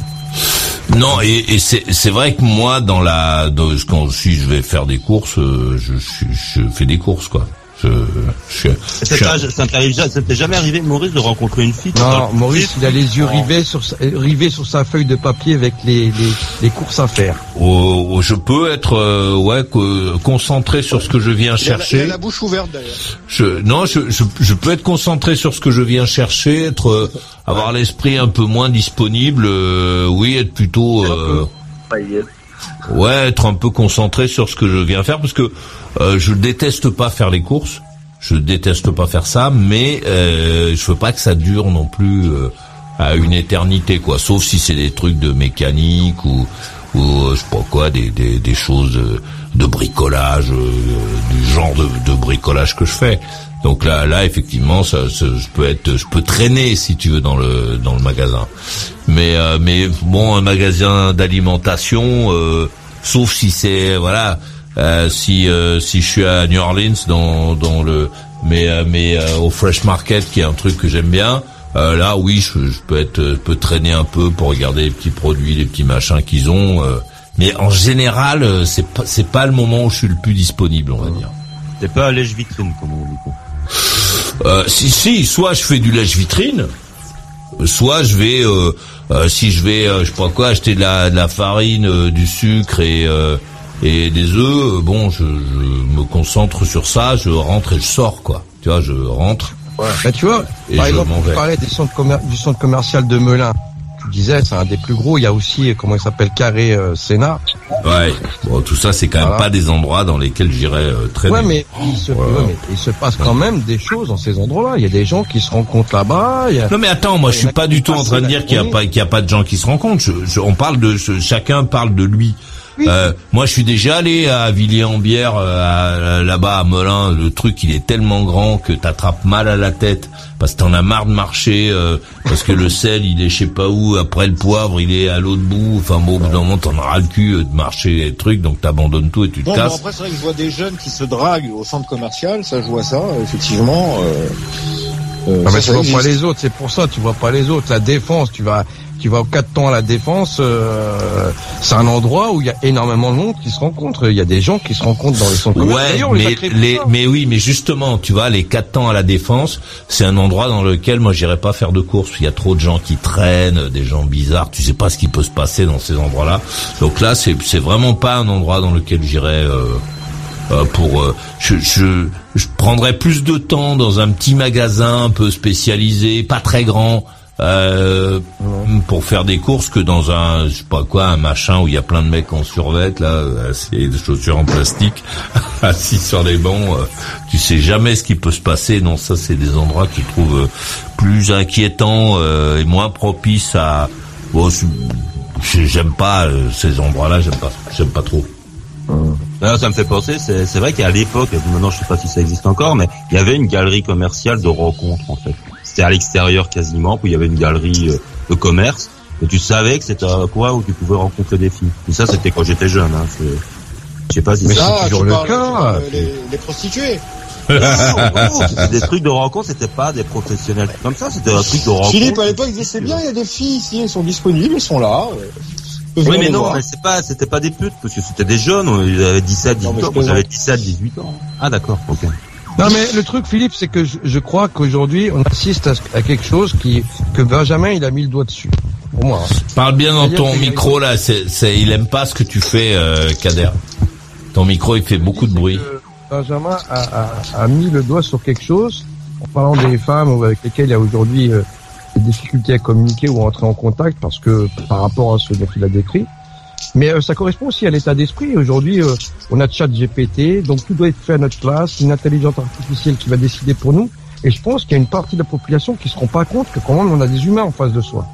Non, et, et c'est c'est vrai que moi, dans la, dans, quand si je vais faire des courses, euh, je, je, je fais des courses, quoi. Je, je, Ça je- t'arrive- ça t'arrive ja- ça t'est jamais arrivé, Maurice, de rencontrer une fille Non, Maurice, il a les yeux rivés sur sa, euh, rivés sur sa feuille de papier avec les, les, les courses à faire. Oh, oh, je peux être euh, ouais concentré sur ce que je viens il a la- il a chercher. la bouche ouverte d'ailleurs. Je, non, je, je, je peux être concentré sur ce que je viens chercher, être euh, avoir l'esprit un peu moins disponible. euh, oui, être plutôt euh, ouais, être un peu concentré sur ce que je viens faire parce que euh, je déteste pas faire les courses. Je déteste pas faire ça, mais euh, je veux pas que ça dure non plus euh, à une éternité, quoi. Sauf si c'est des trucs de mécanique ou ou euh, je sais pas quoi, des des, des choses de bricolage, euh, du genre de, de bricolage que je fais. Donc là, là effectivement, ça, ça- je peux être, je peux traîner si tu veux dans le dans le magasin. Mais mais bon, un magasin d'alimentation, sauf si c'est voilà, euh, si euh, si je suis à New Orleans dans dans le mais euh, mais euh, au Fresh Market qui est un truc que j'aime bien. euh, là, oui, je, je peux être, je peux traîner un peu pour regarder les petits produits, les petits machins qu'ils ont. euh, mais en général, c'est pas c'est pas le moment où je suis le plus disponible, on va dire. T'es pas à lèche-vitrine, comme on dit. Euh, si, si, soit je fais du lèche-vitrine, soit je vais, euh, euh, si je vais, euh, je sais pas quoi, acheter de la, de la farine, euh, du sucre et euh, et des œufs. euh, Bon, je, je me concentre sur ça, je rentre et je sors, quoi. Tu vois, je rentre. Bah, tu vois, Et par je exemple, tu parlais des centres du centre commercial de Melun. Tu disais, c'est un des plus gros. Il y a aussi, comment il s'appelle, Carré euh, Sénat. Ouais. Bon, tout ça, c'est quand même pas des endroits dans lesquels j'irais euh, traîner. Ouais, mais il se, Ouais. ouais, mais il se passe quand même des choses dans ces endroits-là. Il y a des gens qui se rencontrent là-bas. il y a- Non mais attends, moi je suis pas du tout en train de dire qu'il y a pas qu'il y a pas de gens qui se rencontrent. Je, je- on parle de chacun parle de lui. Euh, moi je suis déjà allé à Villiers-en-Bière euh, là-bas à Melun. Le truc il est tellement grand que t'attrapes mal à la tête parce que t'en as marre de marcher euh, parce que le sel il est je sais pas où. Après le poivre il est à l'autre bout. Enfin bon au bout d'un moment t'en auras le cul de marcher et trucs donc t'abandonnes tout et tu te Bon, bon, casses. après, c'est vrai que je vois des jeunes qui se draguent au centre commercial, ça, je vois ça, effectivement. Euh, Ah, ça, mais ça tu vois existe. pas les autres, c'est pour ça, tu vois pas les autres. La défense, tu vas, tu vas au quatre temps à la défense, euh, c'est un endroit où il y a énormément de monde qui se rencontre. Il y a des gens qui se rencontrent dans les centres. Ouais, les mais, les, mais oui, mais justement, tu vois, les quatre temps à la défense, c'est un endroit dans lequel moi j'irais pas faire de course. Il y a trop de gens qui traînent, des gens bizarres. Tu sais pas ce qui peut se passer dans ces endroits-là. Donc là, c'est c'est vraiment pas un endroit dans lequel j'irais euh, euh, pour. euh, je, je je prendrais plus de temps dans un petit magasin un peu spécialisé, pas très grand. euh, pour faire des courses que dans un, je sais pas quoi, un machin où il y a plein de mecs en survêt là, c'est des chaussures en plastique, *laughs* assis sur les bancs. euh, tu sais jamais ce qui peut se passer. Non, ça c'est des endroits qui trouvent euh, plus inquiétants euh, et moins propices à. Bon, je- je- j'aime pas ces endroits-là, j'aime pas, j'aime pas trop. D'ailleurs, ça me fait penser, c'est c'est vrai qu'à l'époque, maintenant je sais pas si ça existe encore, mais il y avait une galerie commerciale de rencontres en fait. C'était à l'extérieur quasiment, puis il y avait une galerie euh, de commerce, et tu savais que c'était un coin où tu pouvais rencontrer des filles. Et ça, c'était quand j'étais jeune. Hein. Je sais pas si c'est toujours le cas. euh, les, les prostituées. *laughs* Non, c'était des trucs de rencontre, c'était pas des professionnels comme ça, c'était un truc de rencontre. Philippe, à l'époque, il disait c'est bien, il y a des filles ici, elles sont disponibles, elles sont là. Oui, mais non, voir. mais c'est pas, c'était pas des putes, parce que c'était des jeunes, ils avaient 17, Non, 18 mais ans, plaisante. 17, 18 ans. Ah, d'accord, ok. Non mais le truc Philippe, c'est que je, je crois qu'aujourd'hui on assiste à, quelque chose qui que Benjamin il a mis le doigt dessus. Pour moi. hein. Parle bien dans ton micro là. C'est, c'est, il aime pas ce que tu fais, euh, Kader. Ton micro il fait beaucoup de bruit. Benjamin a, a, a mis le doigt sur quelque chose en parlant des femmes avec lesquelles il y a aujourd'hui euh, des difficultés à communiquer ou à entrer en contact parce que par rapport à ce dont il a décrit. Mais euh, ça correspond aussi à l'état d'esprit. Aujourd'hui, euh, on a chat GPT, donc tout doit être fait à notre place, une intelligence artificielle qui va décider pour nous. Et je pense qu'il y a une partie de la population qui se rend pas compte que quand même on a des humains en face de soi.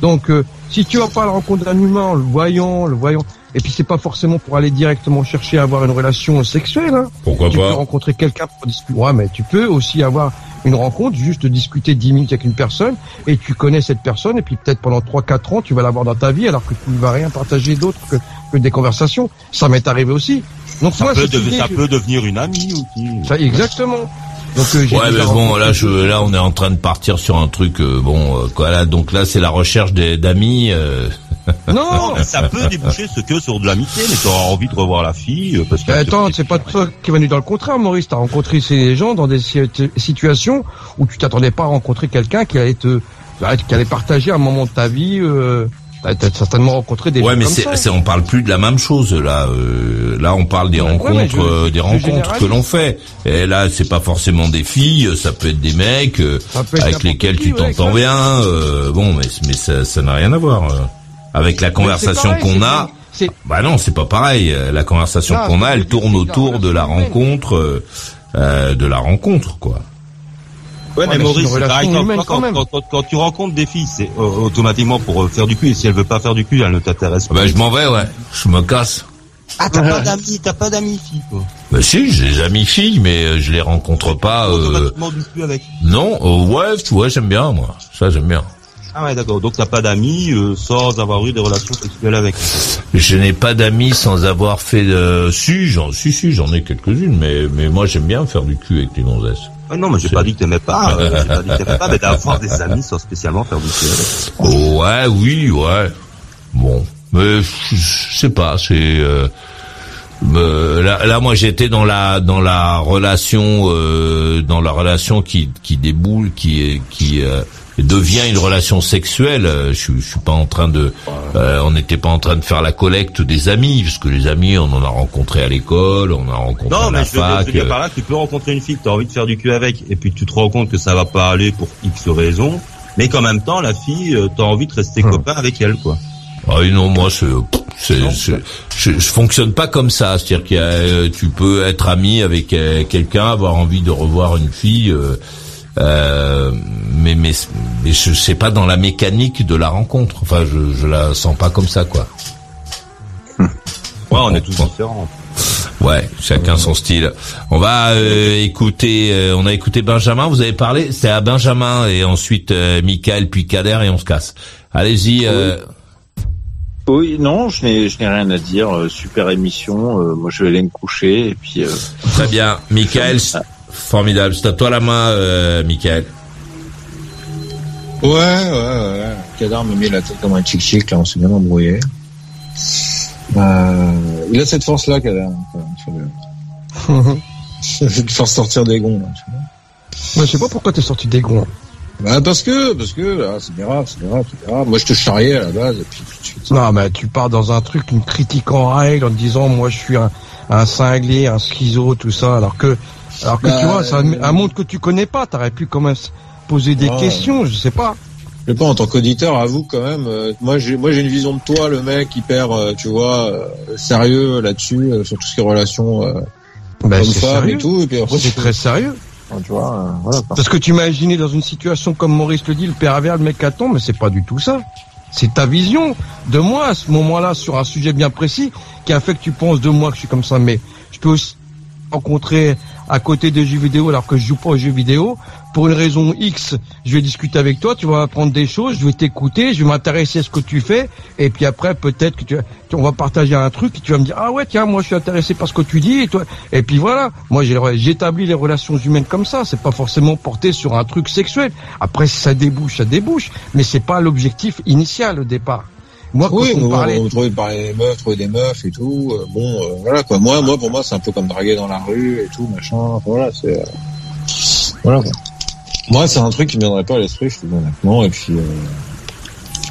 Donc, euh, si tu vas pas à la rencontre d'un humain, le voyant, le voyant, et puis c'est pas forcément pour aller directement chercher à avoir une relation sexuelle. Hein. Pourquoi tu peux pas rencontrer quelqu'un pour discuter. Ouais, mais tu peux aussi avoir une rencontre, juste discuter 10 minutes avec une personne, et tu connais cette personne, et puis peut-être pendant 3-4 ans, tu vas l'avoir dans ta vie, alors que tu ne vas rien partager d'autre que, que des conversations. Ça m'est arrivé aussi. Donc Ça, moi, peut, ça je- peut devenir une amie aussi. ça, exactement. Donc, euh, j'ai Ouais, mais bon, là, je, là, on est en train de partir sur un truc, euh, bon, euh, quoi, là, donc là, c'est la recherche des- d'amis. Euh, *laughs* Non, mais ça peut déboucher ce que sur de l'amitié, mais tu auras envie de revoir la fille, euh, parce que... Attends, c'est pas toi qui est venu dans le contraire, Maurice. T'as rencontré ces gens dans des si- situations où tu t'attendais pas à rencontrer quelqu'un qui allait te, qui allait partager un moment de ta vie. Euh, t'as certainement rencontré des Ouais, gens mais c'est, on parle plus de la même chose là. Euh, là, on parle des Ouais, rencontres, je- euh, des rencontres que l'on fait. Et là, c'est pas forcément des filles, ça peut être des mecs euh, avec lesquels qui, tu t'entends bien. euh, bon, mais mais ça, ça n'a rien à voir euh, avec la conversation qu'on a. Bah non, c'est pas pareil. Euh, La conversation qu'on a, elle tourne autour de la rencontre, euh, euh, de la rencontre, quoi. Ouais, Ouais, mais Maurice, quand, humaine quand, quand même. quand, quand- quand tu rencontres des filles, c'est euh, automatiquement pour euh, faire du cul, et si elle veut pas faire du cul, elle ne t'intéresse Ah pas. Bah, je m'en vais, ouais. Je me casse. Ah, t'as pas *laughs* d'amis, t'as pas d'amis filles, quoi. Bah si, j'ai des amis filles, mais je les rencontre pas. euh, Automatiquement du cul avec. Non, euh, ouais, tu vois, j'aime bien, moi. Ça, j'aime bien. Ah ouais, d'accord. Donc t'as pas d'amis euh, sans avoir eu des relations sexuelles avec. Je n'ai pas d'amis sans avoir fait de... Si, j'en, si, si, j'en ai quelques-unes, mais, mais moi, j'aime bien faire du cul avec les gonzesses. Ah non, mais j'ai pas dit que t'aimais pas. euh, j'ai pas dit que t'aimais pas, mais d'avoir *laughs* des amis sans spécialement faire du cul avec. Oh, ouais, oui, ouais. Bon, mais je sais pas, c'est... euh, là, là, moi, j'étais dans la dans la relation euh, dans la relation qui qui déboule, qui qui euh, devient une relation sexuelle. Euh, Je, suis- je suis pas en train de, euh, on n'était pas en train de faire la collecte des amis, parce que les amis, on en a rencontré à l'école, on a rencontré Non, à mais la je veux, dire, je fac. veux dire par là, que tu peux rencontrer une fille que t'as envie de faire du cul avec, et puis tu te rends compte que ça va pas aller pour X raisons, mais qu'en même temps, la fille, euh, t'as envie de rester Hum. copain avec elle, quoi. Ah oui, non, moi, c'est, je, je fonctionne pas comme ça. C'est-à-dire qu'il y a, euh, tu peux être ami avec quelqu'un, avoir envie de revoir une fille, euh, euh, mais mais mais je sais pas dans la mécanique de la rencontre. Enfin, je je la sens pas comme ça, quoi. Ouais, on est tous différents. Ouais, chacun son style. On va euh, écouter, euh, on a écouté Benjamin. Vous avez parlé, c'est à Benjamin et ensuite euh, Michael puis Kader et on se casse. Allez-y. euh, Oui, non, je n'ai, je n'ai rien à dire. Euh, super émission. Euh, moi, je vais aller me coucher et puis. euh, Très bien, Michael. *laughs* Formidable. C'est à toi la main, euh, Michael. Ouais, ouais, ouais. Kadar me met la tête comme un chic-chic, là, on s'est bien embrouillé. Euh, il a cette force-là, Kadar. faut le *laughs* *laughs* faire sortir des gonds, là, tu vois. Moi, je sais pas pourquoi t'es sorti des gonds. Bah, parce que, parce que, ah, c'est grave, c'est grave, c'est grave. Moi, je te charriais à la base, et puis tout de suite. Non, mais tu pars dans un truc, une critique en règle, en te disant, moi, je suis un, un cinglé, un schizo, tout ça, alors que, alors que Bah, tu vois, c'est un, euh, un monde que tu connais pas. T'aurais pu quand même se poser des Ouais. questions, je sais pas. Je sais pas, en tant qu'auditeur, avoue quand même. euh, moi, j'ai, moi, j'ai une vision de toi, le mec hyper, euh, tu vois, euh, sérieux là-dessus, euh, sur tout ce qui est relations euh, c'est homme-femme sérieux. et tout. Et puis après, C'est très sérieux. tu vois, voilà. Parce que tu imaginais dans une situation comme Maurice le dit, le pervers, le mec attend, mais c'est pas du tout ça. C'est ta vision de moi à ce moment-là sur un sujet bien précis qui a fait que tu penses de moi que je suis comme ça. Mais je peux aussi rencontrer à côté des jeux vidéo alors que je joue pas aux jeux vidéo. Pour une raison X, je vais discuter avec toi, tu vas apprendre des choses, je vais t'écouter, je vais m'intéresser à ce que tu fais, et puis après peut-être que tu, on va partager un truc et tu vas me dire ah ouais tiens moi je suis intéressé par ce que tu dis et toi. Et puis voilà. Moi j'établis les relations humaines comme ça. C'est pas forcément porté sur un truc sexuel. Après ça débouche ça débouche. Mais c'est pas l'objectif initial au départ moi quand Oui, on bon, parlait on trouve par les meufs, trouver des meufs et tout. euh, bon, euh, voilà quoi. Moi, moi, pour moi, c'est un peu comme draguer dans la rue et tout, machin. Voilà, c'est. euh, Voilà quoi. Moi, c'est un truc qui me viendrait pas à l'esprit, je te dis honnêtement. Et puis. Euh...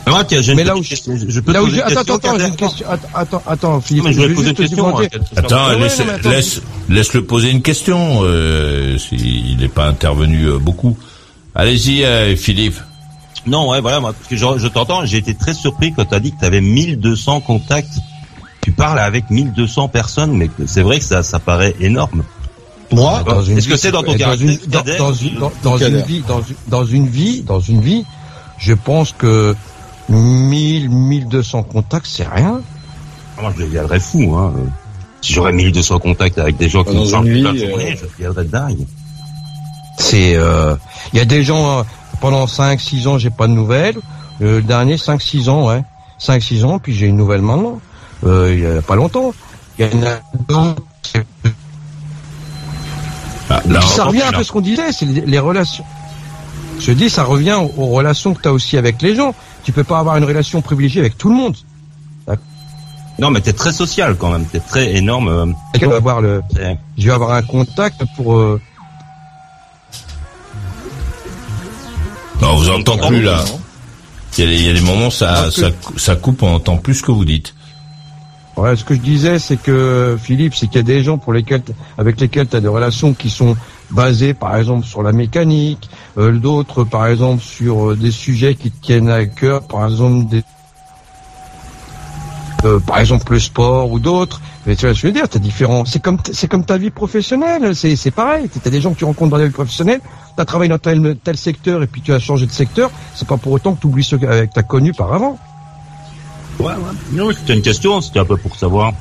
Moi, tiens, j'ai une Mais là où je-. Je peux là te où poser une attends question, attends j'ai une Kader question attends attends attends Philippe Non, mais je vais poser une question. demander- hein. Attends, Ouais, laisse, attends. laisse, laisse-le poser une question. Euh, s'il n'est pas intervenu euh, beaucoup. Allez-y, euh, Philippe. Non, ouais, voilà, moi, parce que je, je t'entends, j'ai été très surpris quand tu as dit que tu avais 1200 contacts. Tu parles avec 1200 personnes, mais que c'est vrai que ça, ça paraît énorme. Moi, Dans une Est-ce que vie, c'est dans ton dans une, dans, une, dans, dans une Kader. vie, dans, une- dans une vie, dans une vie, je pense que 1000, 1200 contacts, c'est rien. Ah, Moi, je deviendrais fou, hein. Si j'aurais 1200 contacts avec des gens qui Dans me parlent toute la vie, journée, euh, je deviendrais dingue. C'est, euh, il y a des gens, pendant 5, 6 ans, j'ai pas de nouvelles. Euh, le dernier, 5, 6 ans, ouais. 5, 6 ans, puis j'ai une nouvelle maintenant. Euh, il y a pas longtemps. Il y en a Ah, là, ça revient un peu à ce qu'on disait, c'est les, les relations. Je dis, ça revient aux, aux relations que tu as aussi avec les gens. Tu peux pas avoir une relation privilégiée avec tout le monde. Non, mais t'es très social quand même, t'es très énorme. euh, Je vais avoir le, je vais avoir un contact pour. euh, Non, on vous entend plus là. Il y, a, des- il y a des moments ça, que- ça, ça coupe, on entend plus ce que vous dites. Ouais, ce que je disais, c'est que Philippe, c'est qu'il y a des gens pour lesquels, avec lesquels tu as des relations qui sont basées, par exemple, sur la mécanique, euh, d'autres, par exemple, sur euh, des sujets qui te tiennent à cœur, par exemple, des, euh, par exemple, le sport ou d'autres. Mais tu vois, ce que je veux dire, t'as différents. C'est comme, c'est comme ta vie professionnelle. C'est, c'est pareil. T'as des gens que tu rencontres dans la vie professionnelle. T'as travaillé dans tel, tel secteur et puis tu as changé de secteur. C'est pas pour autant que tu oublies ceux que euh, que t'as connus par avant. Ouais, ouais. Non, c'était une question, c'était un peu pour savoir.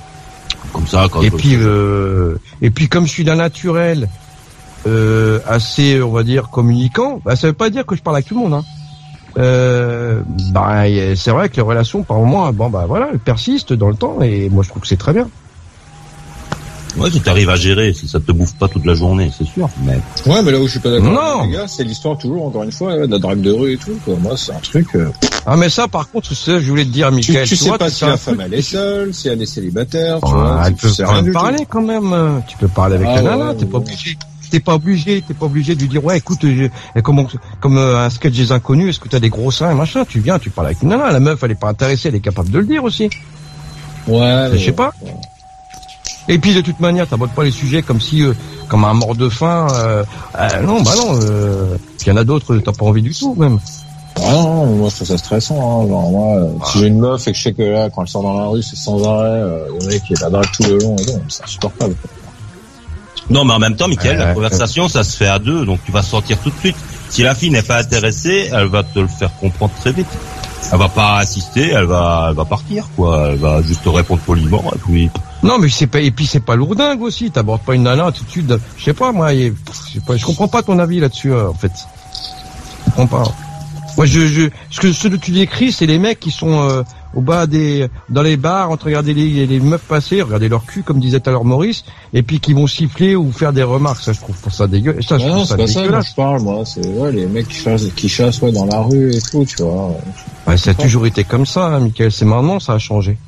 Comme ça, quand Et puis, euh, et puis comme je suis d'un naturel euh, assez, on va dire, communicant, bah, ça veut pas dire que je parle avec tout le monde. Hein. Euh, bah, c'est vrai que les relations, par moment, bon bah voilà, elles persistent dans le temps, et moi je trouve que c'est très bien. Ouais, si t'arrives à gérer, si ça te bouffe pas toute la journée, c'est sûr. Mais Ouais, mais là où je suis pas d'accord les gars, c'est l'histoire toujours, encore une fois, de la drague de rue et tout. Quoi. Moi, c'est un truc. euh, Ah mais ça, par contre, que je voulais te dire, tu, Michael. tu sais vois, pas tu si la femme elle est seule, si elle est célibataire, tu Ah, vois. elle tu peut parler quand même. euh, Tu peux parler avec Ah, la ouais, nana. ouais, T'es pas obligé. T'es pas obligé. T'es pas obligé de lui dire ouais, écoute, je- comme euh, un sketch des inconnus, est-ce que t'as des gros seins et machin Tu viens, tu parles avec une nana. La meuf, elle est pas intéressée, elle est capable de le dire aussi. Ouais, Je sais pas. Et puis de toute manière, t'abordes pas les sujets comme si, euh, comme un mort de faim. Euh, euh, non, bah non. Euh, il y en a d'autres, t'as pas envie du tout même. Ah non, non, moi je trouve ça stressant. Hein. Genre, moi, euh, si j'ai une meuf et que je sais que là, quand elle sort dans la rue, c'est sans arrêt, euh, le mec qui la drague tout le long, et non, c'est insupportable. non, mais en même temps, Michael, Ouais, la ouais. conversation, ça se fait à deux, donc tu vas sortir tout de suite. Si la fille n'est pas intéressée, elle va te le faire comprendre très vite. Elle va pas assister, elle va, elle va partir, quoi. Elle va juste te répondre poliment, et puis. Non, mais c'est pas. Et puis c'est pas lourdingue aussi. T'abordes pas une nana tout de suite. Je sais pas moi. Je je comprends pas ton avis là-dessus euh, en fait. Je comprends pas. Moi, je, je, ce que ce que tu décris, c'est les mecs qui sont euh, au bas des, dans les bars, en train de regarder les, les meufs passer, regarder leur cul, comme disait tout à l'heure Maurice, et puis qui vont siffler ou faire des remarques. Ça, je trouve ça dégueu. Ça, je trouve non, ça c'est pas ça dont dégueulasse. je parle, moi. C'est ouais, les mecs qui chassent, qui chassent ouais, dans la rue et tout, tu vois. Ouais, ça a toujours été comme ça, hein, Michael. C'est maintenant, ça a changé.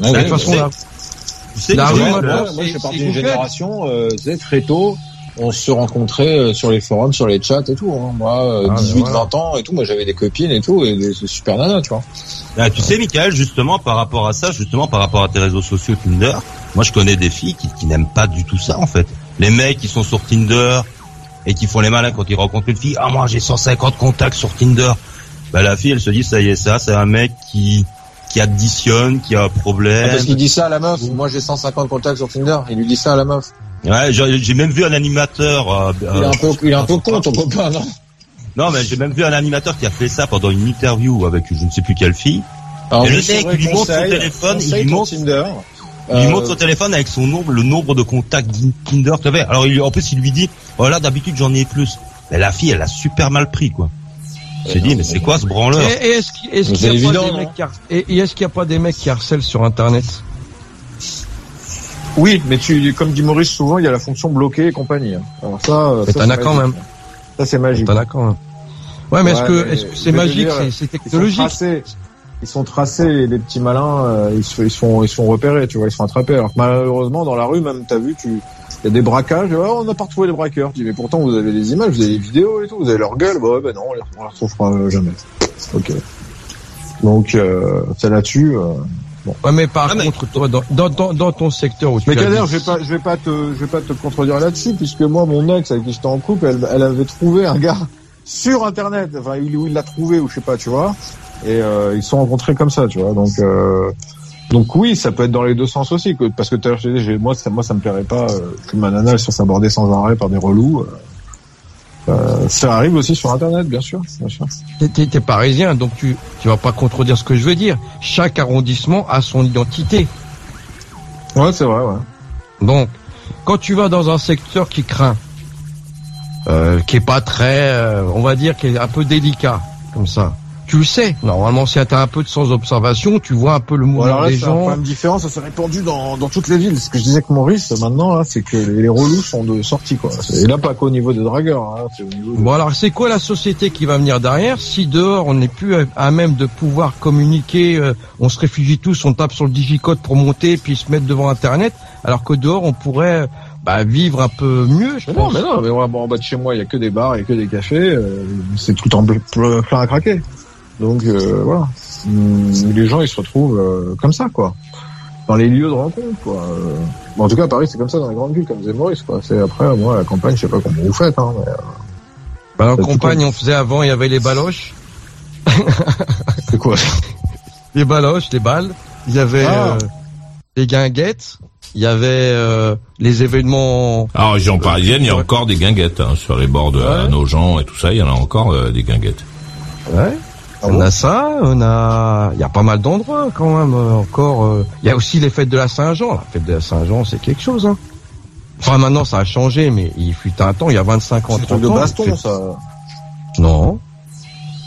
Ouais, de toute façon, là, Tu sais, La rue, moi, je fais partie d'une génération, euh, tu sais, très tôt, on se rencontrait euh, sur les forums, sur les chats et tout. Hein. Moi, euh, Ah, mais 18, voilà. 20 ans et tout, moi j'avais des copines et tout, et des des super nanas, tu vois. Ah, tu sais, Michael, justement, par rapport à ça, justement, par rapport à tes réseaux sociaux Tinder, moi, je connais des filles qui, qui n'aiment pas du tout ça, en fait. Les mecs qui sont sur Tinder et qui font les malins quand ils rencontrent une fille. Ah, moi, j'ai 150 contacts sur Tinder. bah la fille elle se dit ça y est ça, c'est un mec qui qui additionne, qui a un problème. Ah, parce qu'il dit ça à la meuf. Moi, j'ai 150 contacts sur Tinder. Il lui dit ça à la meuf. Ouais, j'ai j'ai même vu un animateur. euh, Il est un peu, il est un peu con, ton copain, non? Non, mais j'ai même vu un animateur qui a fait ça pendant une interview avec je ne sais plus quelle fille. Alors, et le mec, il lui montre son téléphone, il lui montre, Tinder. il lui Euh, montre son téléphone avec son nombre, le nombre de contacts Tinder que tu avais. Alors, il, en plus, il lui dit, voilà, d'habitude, j'en ai plus. Mais la fille, elle a super mal pris, quoi. S'est dit, mais c'est quoi ce branleur? Et, et est-ce qu'il est-ce Mais qu'il y a c'est pas évident, des non mecs qui har- et, et est-ce qu'il y a pas des mecs qui harcèlent sur Internet? Oui, mais tu, comme dit Maurice souvent, il y a la fonction bloquée et compagnie. hein. Alors ça, euh, Mais ça, t'en as quand même. Ça, c'est magique. T'en as quand même. Ouais, mais est-ce que est-ce que c'est magique, c'est- c'est Ils sont technologique tracés. Ils sont tracés, les, petits malins, euh, ils, sont, ils sont, ils sont repérés, tu vois, ils sont attrapés. Alors que malheureusement, dans la rue, même, t'as vu, tu, il y a des braquages. Oh, on n'a pas retrouvé les braqueurs. Tu dis, mais pourtant, vous avez des images, vous avez des vidéos et tout, vous avez leur gueule. Bah ouais, bah non, on les, on les retrouvera jamais. Ok. Donc, euh, c'est là-dessus. euh, Ouais, mais par Ah, mais- contre, toi, dans, dans, dans, dans ton secteur où tu Mais Kader, dit- je vais pas, je vais pas te, je vais pas te contredire là-dessus, puisque moi, mon ex avec qui j'étais en couple, elle, elle avait trouvé un gars sur Internet, enfin, il, où il l'a trouvé ou je sais pas, tu vois, et euh, ils se sont rencontrés comme ça, tu vois, donc. Euh, donc oui, ça peut être dans les deux sens aussi, que, parce que tout à l'heure, je te disais, j'ai- moi, ça, moi, ça me plairait pas euh, que ma nana elle fasse aborder sans arrêt par des relous. euh, euh, ça arrive aussi sur Internet, bien sûr, bien sûr. T'es- parisien, donc tu tu vas pas contredire ce que je veux dire. Chaque arrondissement a son identité. Ouais, c'est vrai, ouais. Donc, quand tu vas dans un secteur qui craint, euh, qui est pas très, euh, on va dire, qui est un peu délicat, comme ça, tu le sais. Normalement, si t'as un peu de sans observation, tu vois un peu le mouvement alors là, des c'est un gens. problème différent, ça s'est répandu dans, dans toutes les villes. Ce que je disais avec Maurice, maintenant, là, c'est que les, relous sont de sortie, quoi. Et là, pas qu'au niveau des dragueurs, hein, c'est au niveau de... Bon alors c'est quoi la société qui va venir derrière si dehors on n'est plus à- à même de pouvoir communiquer, euh, on se réfugie tous, on tape sur le digicode pour monter puis se mettre devant internet, alors que dehors on pourrait bah, vivre un peu mieux, je Mais non, pense. mais non, mais en bas de chez moi, il y a que des bars, il y a que des cafés, euh, c'est tout en plein à craquer. Donc euh, voilà, les gens ils se retrouvent euh, comme ça, quoi, dans les lieux de rencontre, quoi. Euh, bon, en tout cas, à Paris, c'est comme ça dans les grandes villes, comme disait Maurice, quoi. C'est après, moi, la campagne, je sais pas comment vous faites, hein. Mais, euh, Bah, en campagne on faisait avant, il y avait les baloches, *laughs* c'est quoi? Les baloches, les balles, il y avait Ah. euh, les guinguettes, il y avait euh, les événements. Alors, en région parisienne, il y a encore des guinguettes hein, sur les bords de Ouais. nos gens et tout ça. Il y en a encore euh, des guinguettes. Ouais. Ah on bon a ça, on a, il y a pas mal d'endroits quand même euh, encore. euh, Il y a aussi les fêtes de la Saint-Jean. La fête de la Saint-Jean, c'est quelque chose. Hein. Enfin maintenant ça a changé, mais il fut un temps, il y a 25 ans, C'est un 30 truc de ans. baston, c'est- ça. Non,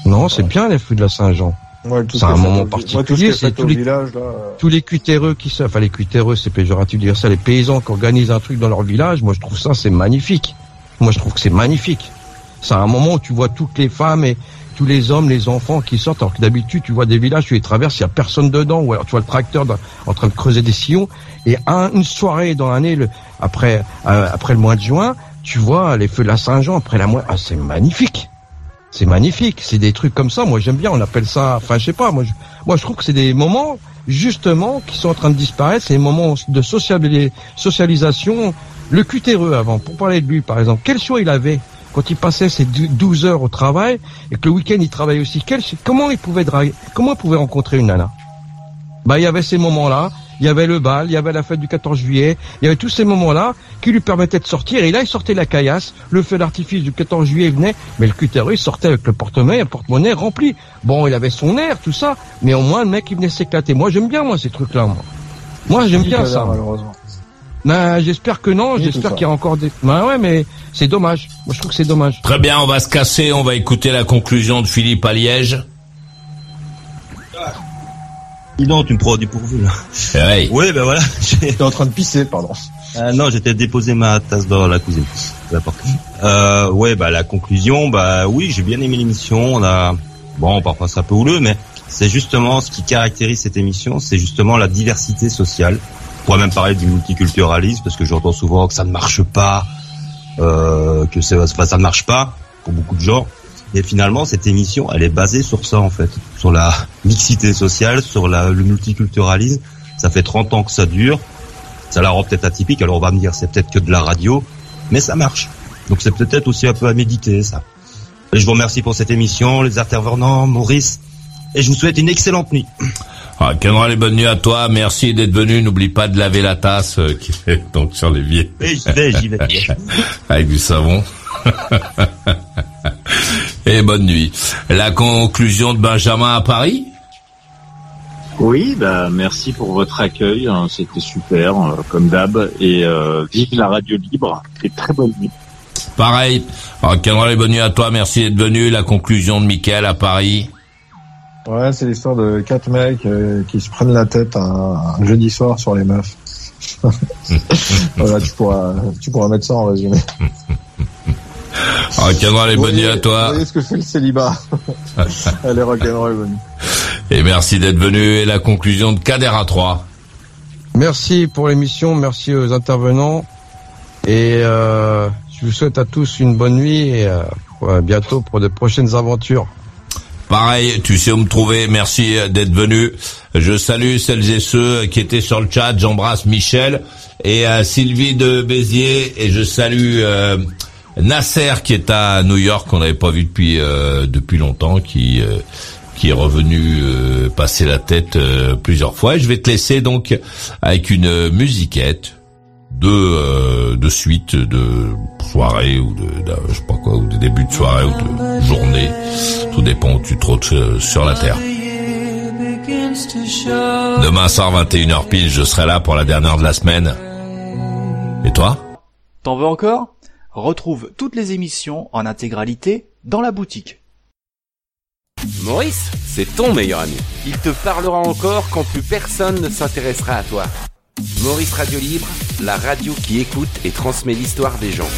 non, c'est bien les fêtes de la Saint-Jean. Ouais, C'est ce un moment particulier, ouais, c'est tous les- village, là. euh, Tous les cutéreux qui se, enfin les cutéreux, c'est péjoratif de dire ça, les paysans qui organisent un truc dans leur village, moi je trouve ça c'est magnifique. Moi je trouve que c'est magnifique. C'est un moment où tu vois toutes les femmes et tous les hommes, les enfants qui sortent, alors que d'habitude tu vois des villages, tu les traverses, il y a personne dedans, ou alors tu vois le tracteur en train de creuser des sillons, et un- une soirée dans l'année, après euh, après le mois de juin, tu vois les feux de la Saint-Jean après la mois, ah c'est magnifique. C'est magnifique, c'est des trucs comme ça. Moi, j'aime bien. On appelle ça, enfin, je sais pas. Moi, je, moi, je trouve que c'est des moments justement qui sont en train de disparaître. C'est des moments de sociali- socialisation. Le cutéreux avant, pour parler de lui, par exemple, quel choix il avait quand il passait ses dou- 12 heures au travail et que le week-end il travaillait aussi. Quel, comment il pouvait draguer, comment il pouvait rencontrer une nana? Bah, il y avait ces moments-là. Il y avait le bal, il y avait la fête du 14 juillet, il y avait tous ces moments-là qui lui permettaient de sortir. Et là, il sortait la caillasse, le feu d'artifice du 14 juillet venait, mais le cutéreux, il sortait avec le porte-monnaie, un porte-monnaie rempli. Bon, il avait son air, tout ça, mais au moins, le mec, il venait s'éclater. Moi, j'aime bien, moi, ces trucs-là, moi. Moi, j'aime bien ça. Malheureusement. Ben, j'espère que non, j'espère qu'il y a encore des... Ben ouais, mais c'est dommage. Moi, je trouve que c'est dommage. Très bien, on va se casser. On va écouter la conclusion de Philippe à Liège. Dis donc, tu me prends du pourvu, là. Hey. Oui, ben voilà. *laughs* T'es en train de pisser, pardon. Ah non, j'étais déposé ma tasse dans la importe. Euh, ouais, bah la conclusion, bah oui, j'ai bien aimé l'émission. On a, bon, parfois c'est un peu houleux, mais c'est justement ce qui caractérise cette émission, c'est justement la diversité sociale. On pourrait même parler du multiculturalisme parce que j'entends souvent que ça ne marche pas, euh, que enfin, ça ne marche pas pour beaucoup de gens. Et finalement, cette émission, elle est basée sur ça en fait, sur la *laughs* mixité sociale, sur la, le multiculturalisme. Ça fait 30 ans que ça dure. Ça la rend peut-être atypique. Alors on va me dire c'est peut-être que de la radio, mais ça marche. Donc c'est peut-être aussi un peu à méditer ça. Je vous remercie pour cette émission, les intervenants, Maurice, et je vous souhaite une excellente nuit. Ah, Kenra, les bonnes nuits à toi. Merci d'être venu. N'oublie pas de laver la tasse euh, qui est *laughs* donc sur l'évier. Oui, j'y vais, j'y vais. *laughs* Avec du savon. *laughs* Et bonne nuit. La conclusion de Benjamin à Paris? Oui, bah merci pour votre accueil, hein, c'était super, euh, comme d'hab, et euh, vive la radio libre, et très bonne nuit. Pareil. Alors, Kenra, les bonnes nuits à toi. Merci d'être venu. La conclusion de Mickaël à Paris. Ouais, c'est l'histoire de quatre mecs euh, qui se prennent la tête un, un jeudi soir sur les meufs. *laughs* voilà, tu pourras, tu pourras mettre ça en résumé. Alors, Kenra, les voyez- à toi. Vous voyez ce que fait le célibat. *laughs* Est rock'n'roll, bonne nuit. Et merci d'être venu. Et la conclusion de Kader à 3. Merci pour l'émission, merci aux intervenants. Et euh, je vous souhaite à tous une bonne nuit et euh, à bientôt pour de prochaines aventures. Pareil, tu sais où me trouver. Merci d'être venu. Je salue celles et ceux qui étaient sur le chat. J'embrasse Michel et euh, Sylvie de Béziers et je salue euh, Nasser qui est à New York qu'on n'avait pas vu depuis euh, depuis longtemps, qui qui est revenu passer la tête plusieurs fois. Je vais te laisser donc avec une musiquette de euh, de suite de soirée ou de, de- je sais pas quoi ou de début de soirée ou de journée tout dépend où tu trottes euh, sur la terre demain soir 21h pile je serai là pour la dernière de la semaine et toi? T'en veux encore? Retrouve toutes les émissions en intégralité dans la boutique. Maurice, c'est ton meilleur ami. Il te parlera encore quand plus personne ne s'intéressera à toi. Maurice Radio Libre, la radio qui écoute et transmet l'histoire des gens.